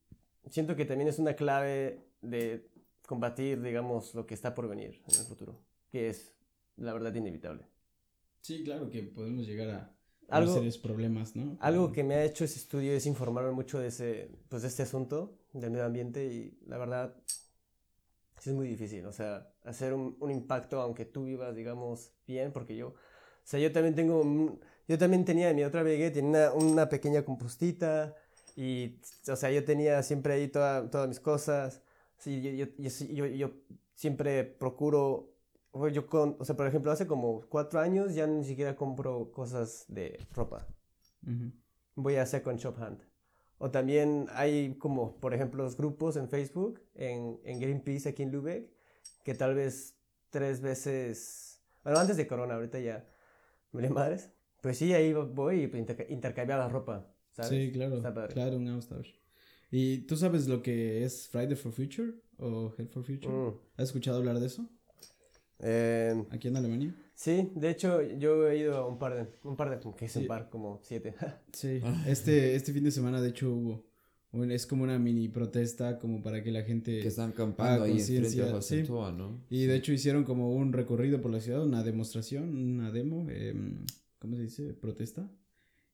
siento que también es una clave de combatir, digamos, lo que está por venir en el futuro, que es, la verdad, inevitable. Sí, claro que podemos llegar a, a Algo- serios problemas, ¿no? Algo que me ha hecho ese estudio es informarme mucho de, ese, pues, de este asunto del medio ambiente y la verdad sí es muy difícil, o sea, hacer un, un impacto aunque tú vivas, digamos, bien, porque yo, o sea, yo también tengo, un- yo también tenía en mi otra vegué, tenía una, una pequeña compostita y, o sea, yo tenía siempre ahí toda- todas mis cosas, sí, yo, yo, yo, siempre procuro, yo con, o sea, por ejemplo, hace como cuatro años ya ni siquiera compro cosas de ropa Ujú. voy a Second Shop Hand. O también hay como, por ejemplo, los grupos en Facebook, en, en Greenpeace aquí en Lübeck, que tal vez tres veces, bueno, antes de Corona, ahorita ya, me madres. Pues sí, ahí voy y intercambiar la ropa, ¿sabes? Sí, claro, claro, un austausch. ¿Y tú sabes lo que es Friday for Future o Health for Future? Mm. ¿Has escuchado hablar de eso? Eh, ¿Aquí en Alemania? Sí, de hecho yo he ido a un par de, un par de, que es un par, como siete. sí, este, este fin de semana de hecho hubo, es como una mini protesta como para que la gente... Que están acampando ahí en sí. ¿no? Y de hecho hicieron como un recorrido por la ciudad, una demostración, una demo, eh, ¿cómo se dice? Protesta.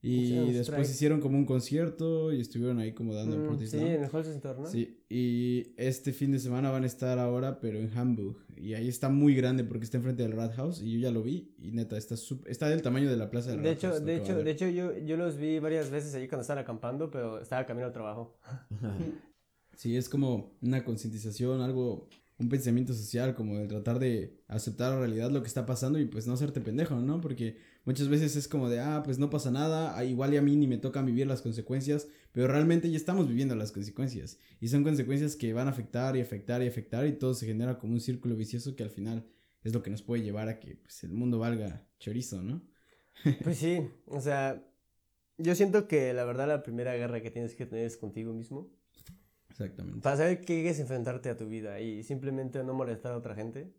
Y después hicieron como un concierto y estuvieron ahí como dando mm, Sí, en el Center, ¿no? Sí, y este fin de semana van a estar ahora, pero en Hamburg. Y ahí está muy grande porque está enfrente del Rathaus y yo ya lo vi y neta, está, está del tamaño de la plaza del de Hecho, de hecho, de hecho, yo, yo los vi varias veces allí cuando estaban acampando, pero estaba camino al trabajo. sí, es como una concientización, algo un pensamiento social, como de tratar de aceptar la realidad lo que está pasando y pues no hacerte pendejo, ¿no? Porque muchas veces es como de, ah, pues no pasa nada, ah, igual y a mí ni me toca vivir las consecuencias, pero realmente ya estamos viviendo las consecuencias y son consecuencias que van a afectar y afectar y afectar y todo se genera como un círculo vicioso que al final es lo que nos puede llevar a que pues, el mundo valga chorizo, ¿no? pues sí, o sea, yo siento que la verdad la primera guerra que tienes que tener es contigo mismo Exactamente. Para saber qué quieres enfrentarte a tu vida y simplemente no molestar a otra gente.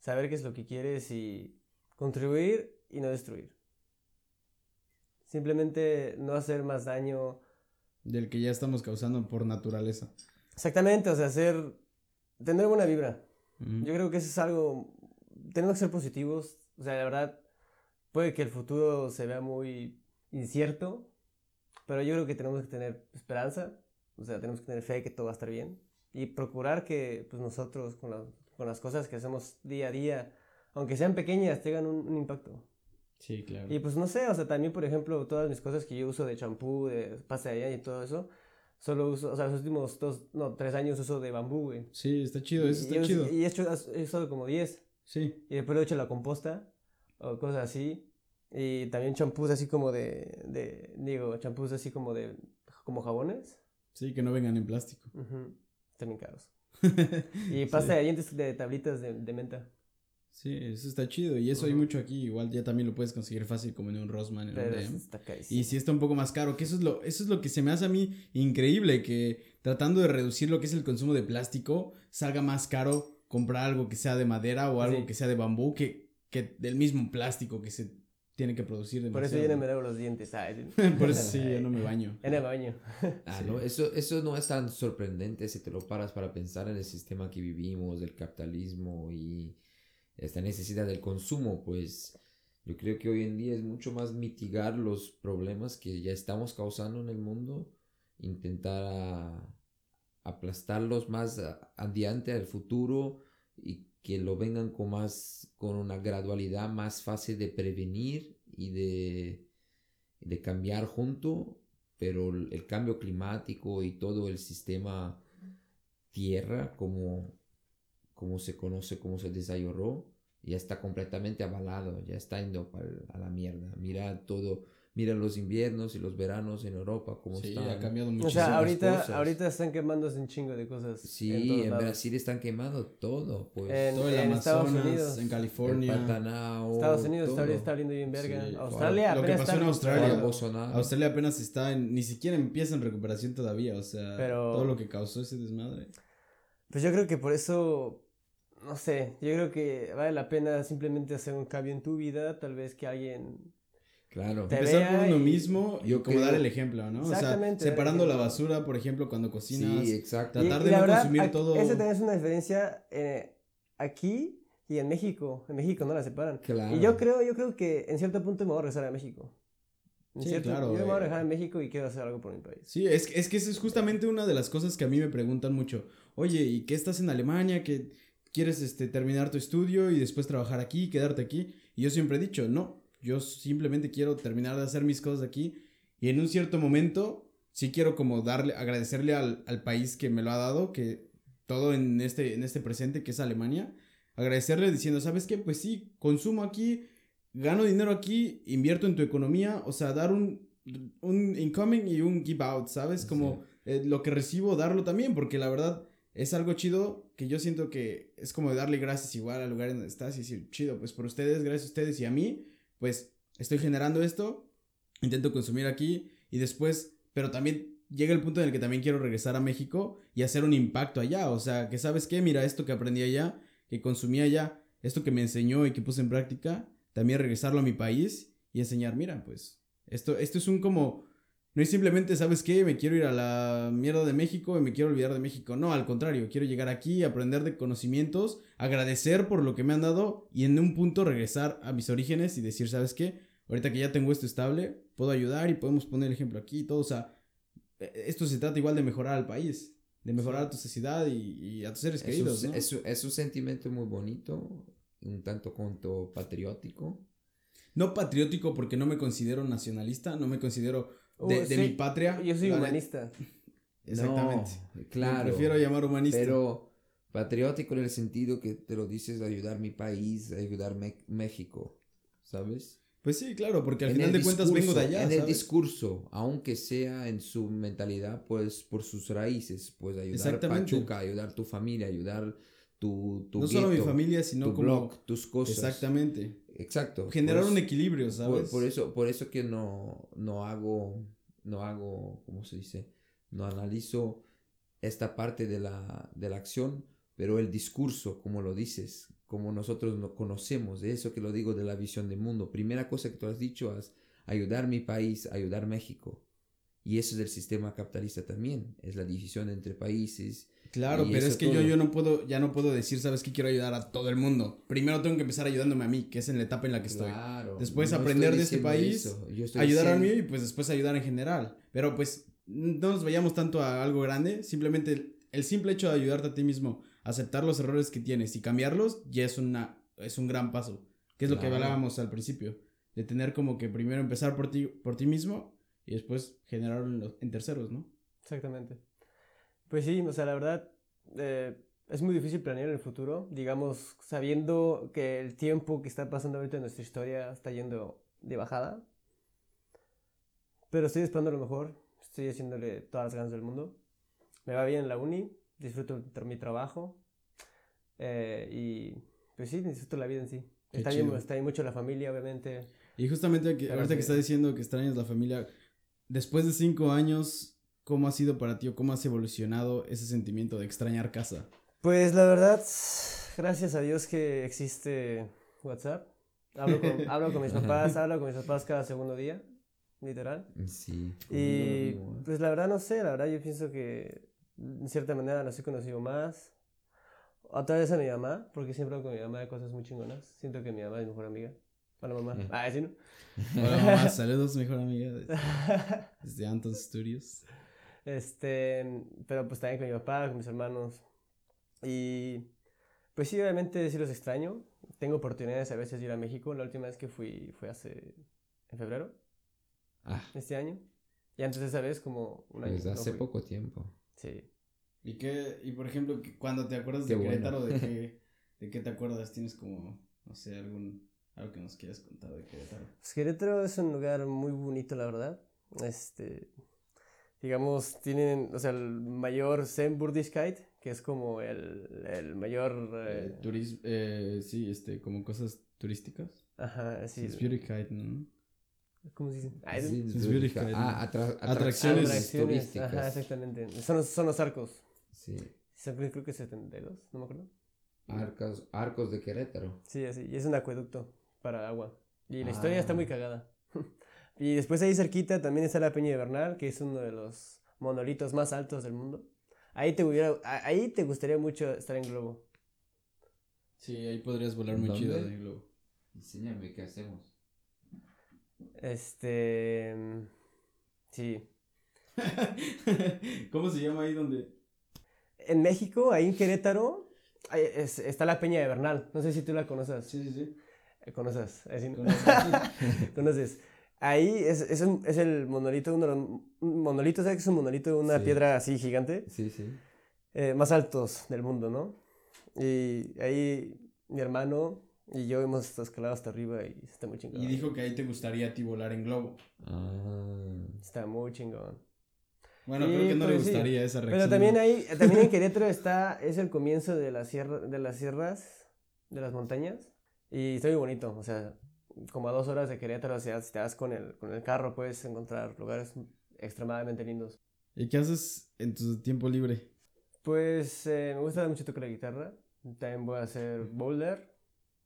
Saber qué es lo que quieres y contribuir y no destruir. Simplemente no hacer más daño. Del que ya estamos causando por naturaleza. Exactamente, o sea, hacer. tener buena vibra. Yo creo que eso es algo. Tenemos que ser positivos. O sea, la verdad, puede que el futuro se vea muy incierto, pero yo creo que tenemos que tener esperanza o sea, tenemos que tener fe que todo va a estar bien y procurar que pues, nosotros con, con las cosas que hacemos día a día, aunque sean pequeñas, tengan un, impacto. Sí, claro. Y pues no sé, o sea, también por ejemplo, todas mis cosas que yo uso de champú, de pasta de allá y todo eso, solo uso, o sea, los últimos dos, no, tres años uso de bambú, güey. Sí, está chido, eso está chido. Y he hecho, he como 10. Sí. Y después lo he hecho la composta o cosas así. Y también champús así como de, de digo, champús así como de, como jabones. Sí, que no vengan en plástico. Están caros. y pasta de dientes de tablitas de, menta. Sí, eso está chido. Y eso hay mucho aquí. Igual ya también lo puedes conseguir fácil como en un. En está y si está un poco más caro. Que eso es, lo, eso es lo que se me hace a mí increíble. Que tratando de reducir lo que es el consumo de plástico, salga más caro comprar algo que sea de madera o algo que sea de bambú que, que del mismo plástico que se tiene que producir demasiado. Por eso yo no me lavo los dientes, Por eso sí, yo no me baño. En el baño. Ah, no, eso, eso no es tan sorprendente si te lo paras para pensar en el sistema que vivimos, del capitalismo y esta necesidad del consumo, pues yo creo que hoy en día es mucho más mitigar los problemas que ya estamos causando en el mundo, intentar aplastarlos más adiante al futuro y que lo vengan con más, con una gradualidad más fácil de prevenir y de, de cambiar junto, pero el, cambio climático y todo el sistema tierra como, como se conoce, como se desarrolló, ya está completamente avalado, ya está yendo a la mierda. Mira todo Mira los inviernos y los veranos en Europa, cómo sí, ha cambiado mucho. O sea, ahorita, ahorita están quemándose un chingo de cosas. Sí, en, Brasil están quemando todo, pues. En, todo el en Estados Unidos. En California. Estados Unidos está, está abriendo bien verga. Australia Lo que pasó en Australia. Australia apenas está en, ni siquiera empieza en recuperación todavía, o sea, todo lo que causó ese desmadre. Pues yo creo que por eso no sé, yo creo que vale la pena simplemente hacer un cambio en tu vida, tal vez que alguien Claro. Empezar por uno mismo y como dar el ejemplo, ¿no? O sea, separando la basura, por ejemplo, cuando cocinas. Sí, exacto. Tratar de no consumir todo. Eso también es una diferencia eh, aquí y en México. En México no la separan. Claro. Y yo creo, yo creo que en cierto punto me voy a regresar a México. sí, claro. Yo me voy a regresar a México y quiero hacer algo por mi país. Sí, es, es que eso es justamente una de las cosas que a mí me preguntan mucho. Oye, ¿y qué estás en Alemania? ¿Que quieres este, terminar tu estudio y después trabajar aquí, quedarte aquí? Y yo siempre he dicho, no, yo simplemente quiero terminar de hacer mis cosas aquí y en un cierto momento sí quiero como darle, agradecerle al, país que me lo ha dado, que todo en este, en este presente que es Alemania, agradecerle diciendo, ¿sabes qué? Pues sí, consumo aquí, gano dinero aquí, invierto en tu economía, o sea, dar un, un incoming y un give out, ¿sabes? Como eh, lo que recibo, darlo también, porque la verdad es algo chido que yo siento que es como darle gracias igual al lugar en donde estás y decir, chido, pues por ustedes, gracias a ustedes y a mí, pues estoy generando esto, intento consumir aquí y después, pero también llega el punto en el que también quiero regresar a México y hacer un impacto allá, o sea, que sabes qué, mira esto que aprendí allá, que consumí allá, esto que me enseñó y que puse en práctica, también regresarlo a mi país y enseñar, mira, pues esto, esto es un como no es simplemente, ¿sabes qué? Me quiero ir a la mierda de México y me quiero olvidar de México. No, al contrario, quiero llegar aquí, aprender de conocimientos, agradecer por lo que me han dado y en un punto regresar a mis orígenes y decir, ¿sabes qué? Ahorita que ya tengo esto estable, puedo ayudar y podemos poner el ejemplo aquí y todo. O sea, e, e, esto se trata igual de mejorar al país, de mejorar a tu sociedad y, a tus seres queridos. ¿no? Es, es un sentimiento muy bonito, un tanto cuanto patriótico. No patriótico porque no me considero nacionalista, no me considero de, mi patria. Yo soy humanista. Exactamente. claro. prefiero llamar humanista. Pero patriótico en el sentido que te lo dices ayudar mi país, ayudar México, ¿sabes? Pues sí, claro, porque al final de cuentas vengo de allá. En el discurso, aunque sea en su mentalidad, pues por sus raíces, pues ayudar a Pachuca, ayudar tu familia, ayudar tu, tu No solo mi familia, sino tu como blog, tus cosas. Exactamente. Exacto. Generar un equilibrio, ¿sabes? Por, eso, por eso que no, no hago, no hago, ¿cómo se dice? No analizo esta parte de la, de la acción, pero el discurso, como lo dices, como nosotros no conocemos, de eso que lo digo de la visión del mundo. Primera cosa que tú has dicho es ayudar mi país, ayudar México. Y eso es el sistema capitalista también, es la división entre países, Claro, pero es que yo, yo no puedo, ya no puedo decir, sabes que quiero ayudar a todo el mundo. Primero tengo que empezar ayudándome a mí, que es en la etapa en la que estoy. Después aprender de este país, ayudar a mí y pues después ayudar en general. Pero pues no nos vayamos tanto a algo grande, simplemente el, simple hecho de ayudarte a ti mismo, aceptar los errores que tienes y cambiarlos, ya es, una, es un gran paso. Que es lo que hablábamos al principio, de tener como que primero empezar por ti, por ti mismo y después generarlo en terceros, ¿no? Exactamente. Pues sí, o sea, la verdad eh, es muy difícil planear el futuro, digamos, sabiendo que el tiempo que está pasando ahorita en nuestra historia está yendo de bajada. Pero estoy esperando lo mejor, estoy haciéndole todas las ganas del mundo. Me va bien en la uni, disfruto mi trabajo eh, y pues sí, disfruto la vida en sí. está, bien, está bien mucho la familia, obviamente. Y justamente que, ahorita que estás diciendo que extrañas la familia, después de cinco años ¿Cómo ha sido para ti o cómo has evolucionado ese sentimiento de extrañar casa? Pues la verdad, gracias a Dios que existe WhatsApp. Hablo con, hablo con mis papás, hablo con mis papás cada segundo día, literal. Sí. Y pues la verdad no sé, la verdad yo pienso que en cierta manera los he conocido más. Otra vez a mi mamá, porque siempre hablo con mi mamá de cosas muy chingonas. Siento que mi mamá es mi mejor amiga. Hola mamá. Ah, ¿sí no? Hola mamá, saludos mejor amiga desde Anton Studios. Este, pero pues también con mi papá, con mis hermanos. Y pues sí, obviamente sí los extraño. Tengo oportunidades a veces de ir a México. La última vez que fui fue hace, en febrero, ah. este año. Y antes de esa vez como un año. Desde hace poco tiempo. Sí. ¿Y qué, y por ejemplo, cuando te acuerdas de Querétaro, ¿de qué, ¿de qué te acuerdas? ¿Tienes como, no sé, algún, algo que nos quieras contar de Querétaro? Pues Querétaro es un lugar muy bonito, la verdad. Este, digamos, tienen, o sea, el mayor Zen que es como el, el mayor... Eh, turismo, eh, sí, este, como cosas turísticas. Ajá, sí. ¿no? ¿Cómo se dice? Ah, sí, ah, atracciones, turísticas. Ajá, exactamente. Son, son los arcos. Sí. Son, creo que 72, no me acuerdo. Arcos, arcos de Querétaro. Sí, así. Y es un acueducto para agua. Y la historia está muy ah. cagada. Y después ahí cerquita también está la Peña de Bernal, que es uno de los monolitos más altos del mundo. Ahí te, hubiera, ahí te gustaría mucho estar en globo. Sí, ahí podrías volar muy chido en globo. Enséñame qué hacemos. Este. Sí. ¿Cómo se llama ahí donde? En México, ahí en Querétaro, está la Peña de Bernal. No sé si tú la conoces. Sí, sí, sí. Eh, ¿Conoces? ¿Conoces? Ahí es, es, un, es el monolito, un monolito, ¿sabes que es un monolito, una piedra así gigante? Sí, sí. Eh, más altos del mundo, ¿no? Y ahí mi hermano Y yo hemos escalado hasta arriba y está muy chingón. Y dijo que ahí te gustaría a ti volar en globo. Ah. Está muy chingón. Bueno, Sí, creo que no le pues sí. gustaría esa reacción. Pero también ahí, también en Querétaro está, es el comienzo de, la sierra, de las sierras, de las montañas. Y está muy bonito, o sea, como a dos horas de Querétaro, si te vas con el, con el carro puedes encontrar lugares extremadamente lindos. ¿Y qué haces en tu tiempo libre? Pues eh, me gusta mucho tocar la guitarra, también voy a hacer boulder,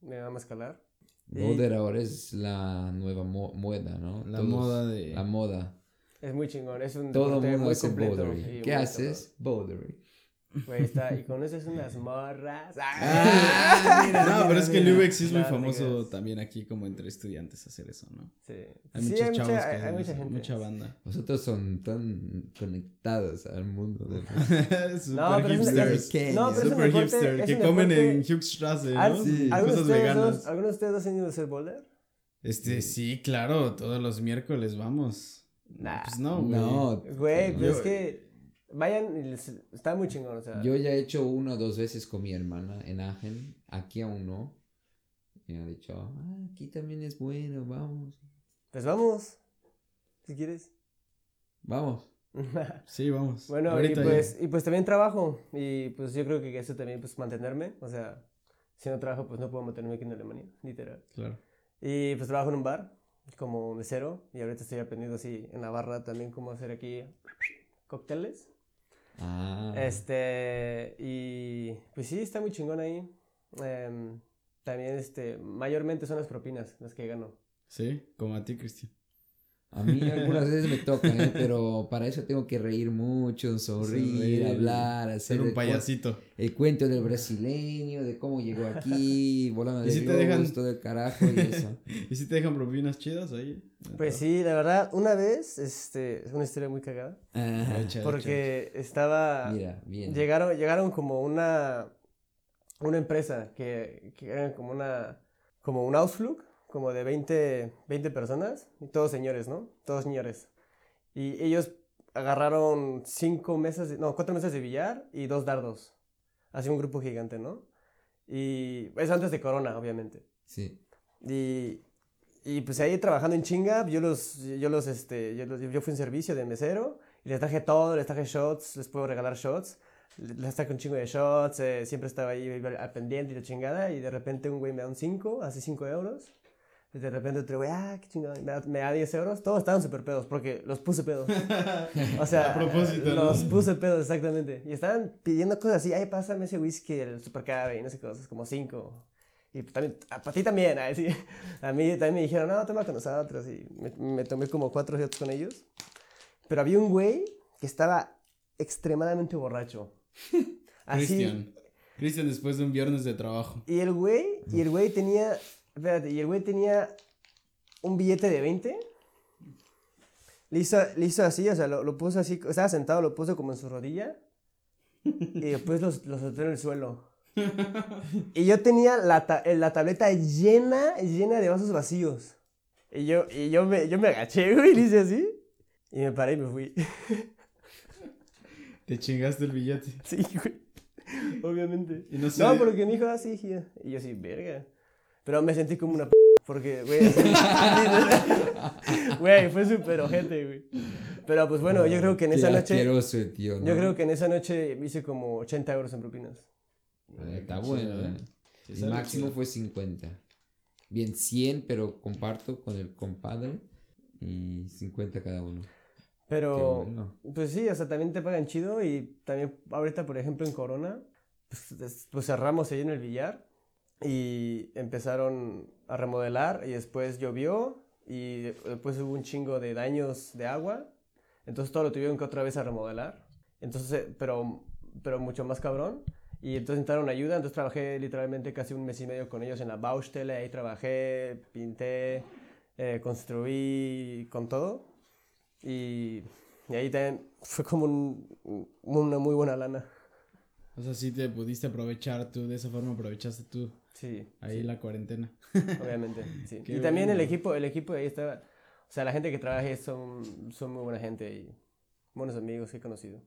me va a escalar. Y Boulder ahora es la nueva mo- moda, ¿no? La Todos- moda de... La moda. Es muy chingón, es un Todo mundo muy hace bouldering. y ¿Qué haces? Bouldering. Güey, está, y conoces unas morras. Ah, mira, no, pero mira, es que el. UX es muy famoso también aquí como entre estudiantes hacer eso, ¿no? Sí, Hay Sí, muchos hay chavos mucha, que hay, mucha gente. mucha banda. Vosotros son tan conectados al mundo del... Super No, pero hipsters. es- no, pero Super deporte- hipster. es Que comen en Hugstrasse, ¿Al- ¿no? Sí. ¿Algunos, Cosas de ustedes, veganas. ¿Algunos de ustedes dos han ido a hacer boulder? Este, sí, claro, todos los miércoles vamos. Nah. Pues no, güey. No, Güey, pero Yo- es que vayan y les- está muy chingón, o sea. yo ya he hecho una o dos veces con mi hermana en Agen. Aquí aún no. Y me ha dicho, ah, aquí también es bueno, vamos. Pues vamos, si quieres. Vamos. Sí, vamos. bueno, y Ahorita ya. pues, y pues también trabajo. Y pues yo creo que eso también, pues mantenerme. O sea, si no trabajo, pues no puedo mantenerme aquí en Alemania, literal. Claro. Y pues trabajo en un bar como mesero. Y ahorita estoy aprendiendo así en la barra también cómo hacer aquí cócteles. Ah. Este, y pues sí, está muy chingón ahí. Em, también, este, mayormente son las propinas las que gano. Sí, como a ti, Cristian. A mí algunas veces me toca, ¿eh? pero para eso tengo que reír mucho, sonreír, Sonreír, hablar, hacer Ser un el, cu- payasito. el cuento del brasileño, de cómo llegó aquí, volando ¿Y de si te globos, dejan- todo el carajo y eso. ¿Y si te dejan propinas chidas ahí? Pues sí, la verdad, una vez, este, es una historia muy cagada. Echa. Porque estaba, Mira, bien. llegaron, llegaron como una, una empresa que, que eran como una, como un Ausflug, como de 20, 20 personas, y todos señores, ¿no? Todos señores. Y ellos agarraron cinco mesas, de- no, cuatro mesas de billar y dos dardos. Así un grupo gigante, ¿no? Y es antes de Corona, obviamente. Sí. Y, y pues ahí trabajando en chinga, yo los, yo los, este, yo, los- yo fui en servicio de mesero y les traje todo, les traje shots, les puedo regalar shots, les traje un chingo de shots, eh, siempre estaba ahí al pendiente y la chingada y de repente un güey me da un 5, hace 5 euros. De repente otro güey, ah, qué chingada, me da, me da 10 euros. Todos estaban súper pedos porque los puse pedos. O sea, A propósito, ¿no? los puse pedos, exactamente. Y estaban pidiendo cosas así, ay, pásame ese whisky, el super y no sé cosas, como 5. Y también, a, para ti también, ay, sí. A mí también me dijeron, no, toma con nosotros. Y me, me tomé como cuatro shots con ellos. Pero había un güey que estaba extremadamente borracho. Así. Cristian. Cristian después de un viernes de trabajo. Y el güey, y el güey tenía, espérate, y el güey tenía un billete de 20. Le hizo, le hizo así, o sea, lo, lo puso así, estaba sentado, lo puso como en su rodilla. Y después lo soltó en el suelo. Y yo tenía la, ta- la tableta llena, llena de vasos vacíos. Y yo, y yo, me, yo me agaché, güey, y le hice así. Y me paré y me fui. Te chingaste el billete. Sí, güey. Obviamente. Y no. No, porque me dijo así, sí. Y yo sí, verga. Pero me sentí como una p porque, güey, güey, fue súper ojete, güey. Pero pues bueno, yo creo que en esa noche, tío, ¿no? yo creo que en esa noche me hice como 80 euros en propinas. Eh, Está bueno, ¿eh? Sí, El máximo chido. fue 50. Bien, 100, pero comparto con el compadre. Y 50 cada uno. Pero, bueno. pues sí, o sea, también te pagan chido y también ahorita, por ejemplo, en Corona, pues, pues cerramos ahí en el billar y empezaron a remodelar y después llovió y después hubo un chingo de daños de agua, entonces todo lo tuvieron que otra vez a remodelar, entonces, eh, pero, pero mucho más cabrón. Y entonces necesitaron ayuda, entonces trabajé literalmente casi un mes y medio con ellos en la Baustelle, ahí trabajé, pinté, eh, construí con todo. Y, y ahí también fue como un- una muy buena lana. O sea, sí te pudiste aprovechar tú, de esa forma aprovechaste tú Sí, ahí la cuarentena. obviamente. Sí. Qué Y también el equipo, el equipo de ahí estaba, o sea, la gente que trabaja ahí son, son muy buena gente y buenos amigos que he conocido.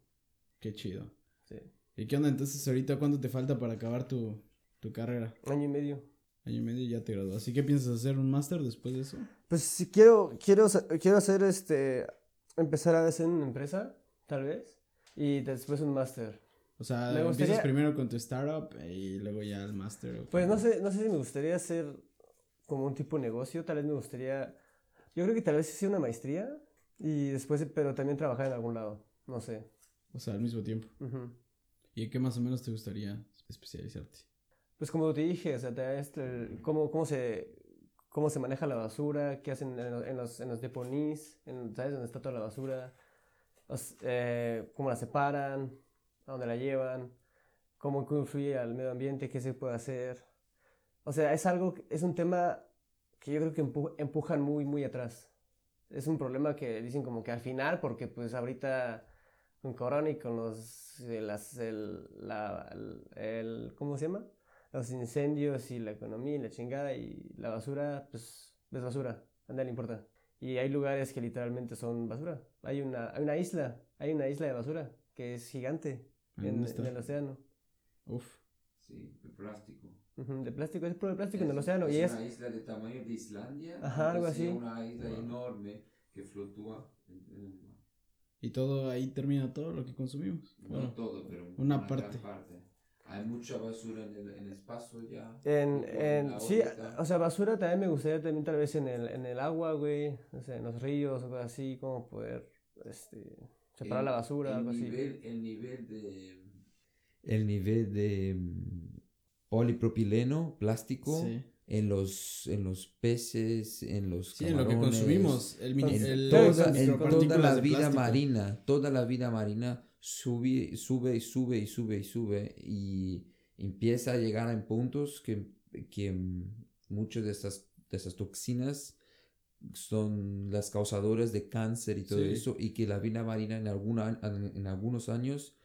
Qué chido. Sí. ¿Y qué onda entonces ahorita cuánto te falta para acabar tu, tu carrera? Año y medio. Año y medio ya te graduas. ¿Así que piensas hacer un máster después de eso? Pues si quiero, quiero, quiero hacer este, empezar a hacer una empresa, tal vez, y después un máster. O sea, Me empiezas gustaría- primero con tu startup y luego ya el máster. ¿o Pues no sé, no sé si me gustaría hacer como un tipo de negocio, tal vez me gustaría, yo creo que tal vez sí una maestría y después, pero también trabajar en algún lado, no sé. O sea, al mismo tiempo. Ujú. ¿Y en qué más o menos te gustaría especializarte? Pues como te dije, o sea, te- este, cómo, cómo, se, cómo se maneja la basura, qué hacen en, los- en los, en los deponís, en, ¿sabes? Dónde está toda la basura, eh, cómo la separan, a dónde la llevan, cómo influye al medio ambiente, qué se puede hacer. O sea, es algo, es un tema que yo creo que empu- empujan muy, muy atrás. Es un problema que dicen como que al final, porque pues ahorita con Corona y con los, eh, las, el, la, el, el- ¿cómo se llama? Los incendios y la economía y la chingada y la basura, pues es basura, a nadie le importa. Y hay lugares que literalmente son basura. Hay una, hay una isla, hay una isla de basura que es gigante ¿En en, en el océano. Uf. Sí, de plástico. Ujú, De plástico, es puro plástico en el Es- océano. y es, una isla de tamaño de Islandia. Ajá, algo así. Una isla Wow. enorme que fluctúa en, en el mar. Y todo ahí termina todo lo que consumimos. No Bueno, todo, pero una gran parte. Hay mucha basura en el, en el espacio ya. En, en, sí, o sea, basura también me gustaría también tal vez en el, en el agua, güey, o sea, en los ríos o cosas así, como poder, este, separar El- la basura, el algo así. nivel, El nivel de... El nivel de mm, polipropileno, plástico, sí. en, los, en los peces, en los Sí, en lo que consumimos. El, En el- toda- en toda la vida plástico. marina, toda la vida marina sube, sube y sube y sube y sube y empieza a llegar en puntos que, que muchas de estas, de estas toxinas son las causadoras de cáncer y todo Sí. eso y que la vida marina en, alguna, en, algunos años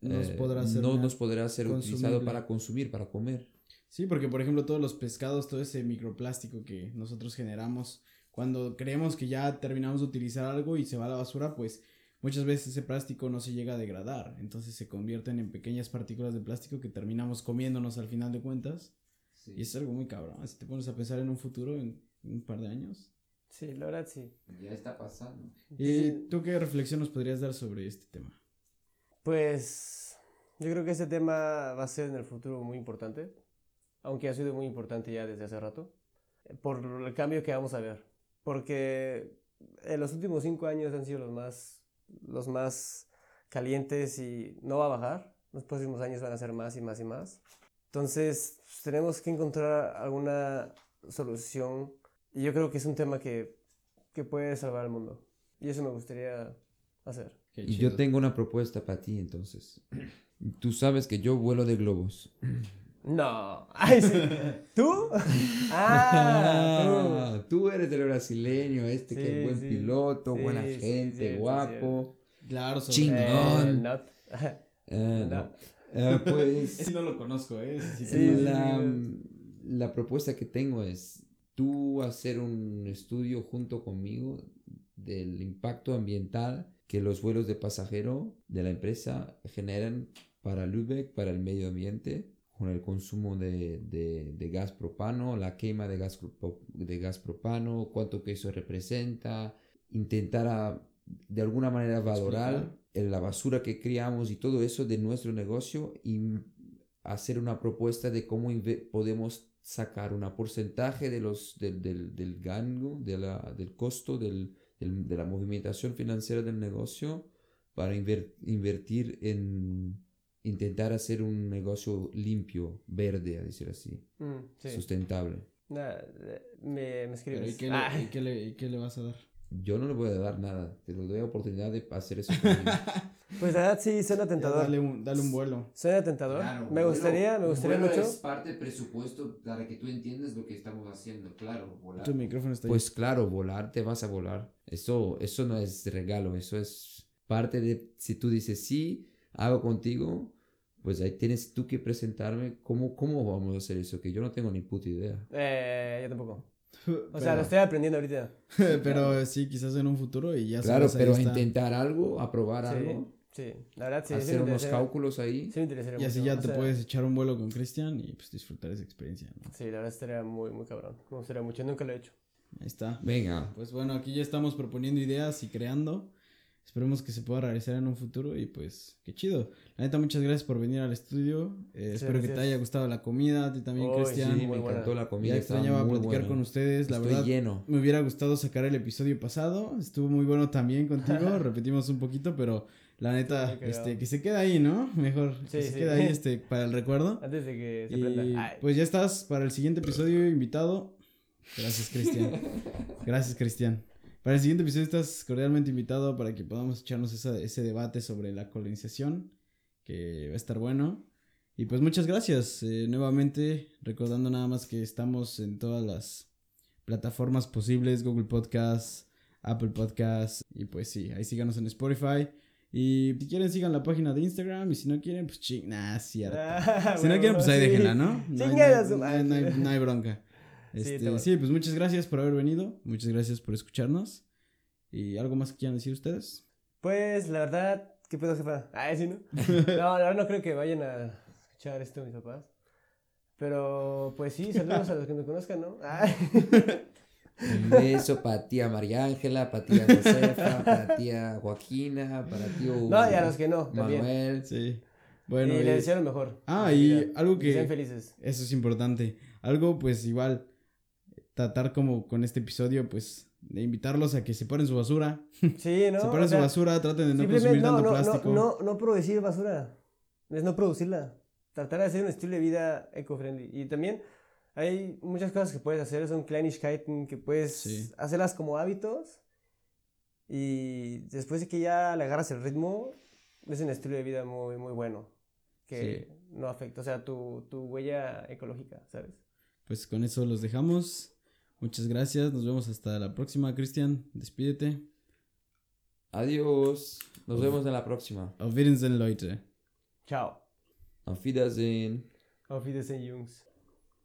Nos eh, podrá ser no nos podrá ser utilizado consumible. para consumir, para comer. Sí, porque por ejemplo todos los pescados, todo ese microplástico que nosotros generamos, cuando creemos que ya terminamos de utilizar algo y se va a la basura, pues muchas veces ese plástico no se llega a degradar, entonces se convierten en pequeñas partículas de plástico que terminamos comiéndonos al final de cuentas. Y es algo muy cabrón, si te pones a pensar en un futuro, en un par de años. Sí, la verdad sí. Ya está pasando. ¿Y tú qué reflexión nos podrías dar sobre este tema? Pues yo creo que ese tema va a ser en el futuro muy importante, aunque ha sido muy importante ya desde hace rato, por el cambio que vamos a ver. Porque en los últimos cinco años han sido los más, los más calientes y no va a bajar. Los próximos años van a ser más y más y más. Entonces pues, tenemos que encontrar alguna solución y yo creo que es un tema que, que puede salvar al mundo. Y eso me gustaría hacer. Y yo tengo una propuesta para ti entonces. Tú sabes que yo vuelo de globos. No. Ay, sí. ¿Tú? Ah, Ah, tú eres el brasileño, este que Sí, es buen sí. piloto, Sí, buena sí, gente, guapo. Claro, tú. Chingón. Eh. Ah, No. no. Ah, pues Ese no lo conozco, ¿eh? Sí, la, sí. la propuesta que tengo es tú hacer un estudio junto conmigo del impacto ambiental que los vuelos de pasajero de la empresa generan para Lübeck, para el medio ambiente, con el consumo de, de- de gas propano, la quema de gas, de gas propano, cuánto que eso representa, intentar a- de alguna manera valorar el- la basura que criamos y todo eso de nuestro negocio y hacer una propuesta de cómo podemos sacar un porcentaje de los, del, del, del gango, de la, del costo del, del- de la movimentación financiera del negocio para inver- invertir en intentar hacer un negocio limpio, verde, a decir así, Mm, sí. sustentable. Nada, eh, me, me Pero, ¿y, escribes. qué le, Ah, y qué le- y qué le vas a dar? Yo no le voy a dar nada, te lo doy la oportunidad de hacer eso. pues la verdad sí, suena tentador. dale, un, dale un vuelo. Suena tentador. me gustaría, me gustaría mucho. Es parte del presupuesto para que tú entiendas lo que estamos haciendo, claro, volar. Tu micrófono está ahí. Pues claro, volar, te vas a volar. Eso, eso no es regalo, eso es parte de, si tú dices sí, hago contigo, pues ahí tienes tú que presentarme cómo, cómo vamos a hacer eso, que yo no tengo ni puta idea. Eh, yo tampoco. O Pero- sea, lo estoy aprendiendo ahorita. pero sí, quizás en un futuro y ya Claro, sabes, pero está. intentar algo, aprobar Sí. algo. Sí, la verdad sí. sí hacer unos cálculos ahí. Sí me interesaría Y así mucho, ya o te sea, puedes echar un vuelo con Cristian y pues disfrutar esa experiencia. ¿no? Sí, la verdad estaría muy, muy cabrón. Me gustaría mucho, nunca lo he hecho. Ahí está. Venga. Pues bueno, aquí ya estamos proponiendo ideas y creando. Esperemos que se pueda realizar en un futuro y pues qué chido. La neta, muchas gracias por venir al estudio. Eh, espero que te gracias. haya gustado la comida, a ti también, Uy, Cristian. Sí, me buena. encantó la comida. Ya extrañaba muy platicar buena. con ustedes, la Estoy verdad. lleno. Me hubiera gustado sacar el episodio pasado, estuvo muy bueno también contigo, repetimos un poquito, pero la neta, este, que se quede ahí, ¿no? Mejor, que Sí, se sí. quede ahí, este, para el recuerdo. Antes de que se Y prenda. Ay, pues ya estás para el siguiente episodio invitado. Gracias, Cristian. Gracias, Cristian. Para el siguiente episodio estás cordialmente invitado para que podamos echarnos esa- ese debate sobre la colonización, que va a estar bueno. Y pues muchas gracias. eh, nuevamente, recordando nada más que estamos en todas las plataformas posibles, Google Podcasts, Apple Podcasts, y pues sí, ahí síganos en Spotify. Y si quieren, sigan la página de Instagram. Y si no quieren, pues ching, nah, cierto. Ah, Si no quieren, pues ahí sí. déjenla, ¿no? No hay, no hay- no hay- no bronca. Sí, Este, sí, pues muchas gracias por haber venido. Muchas gracias por escucharnos. ¿Y algo más que quieran decir ustedes? Pues la verdad, ¿qué pedo, jefa? Ah, sí, ¿no? No, la verdad no creo que vayan a escuchar esto mis papás. Pero pues sí, saludos a los que me conozcan, ¿no? Ah. Un beso para tía María Ángela, para tía Josefa, para tía Joaquina, para tío No, y a los que no, también. Manuel. Sí. Bueno, y y- les deseo lo mejor. Ah, y algo que- sean felices. eso es importante. Algo, pues igual, tratar como con este episodio, pues, de invitarlos a que separen su basura. Sí, ¿no? separen O sea, su basura, traten de no consumir no, tanto no, plástico. no, no, no producir basura. Es no producirla. Tratar de hacer un estilo de vida eco-friendly. Y también hay muchas cosas que puedes hacer. Son Kleinigkeiten que puedes Sí. hacerlas como hábitos. Y después de que ya le agarras el ritmo, es un estilo de vida muy, muy bueno. Que no afecta, o sea, tu, tu huella ecológica, ¿sabes? Pues con eso los dejamos. Muchas gracias. Nos vemos hasta la próxima, Cristian. Despídete. Adiós. Nos vemos en la próxima. Auf Wiedersehen, Leute. Chao. Auf Wiedersehen. Auf Wiedersehen, Jungs.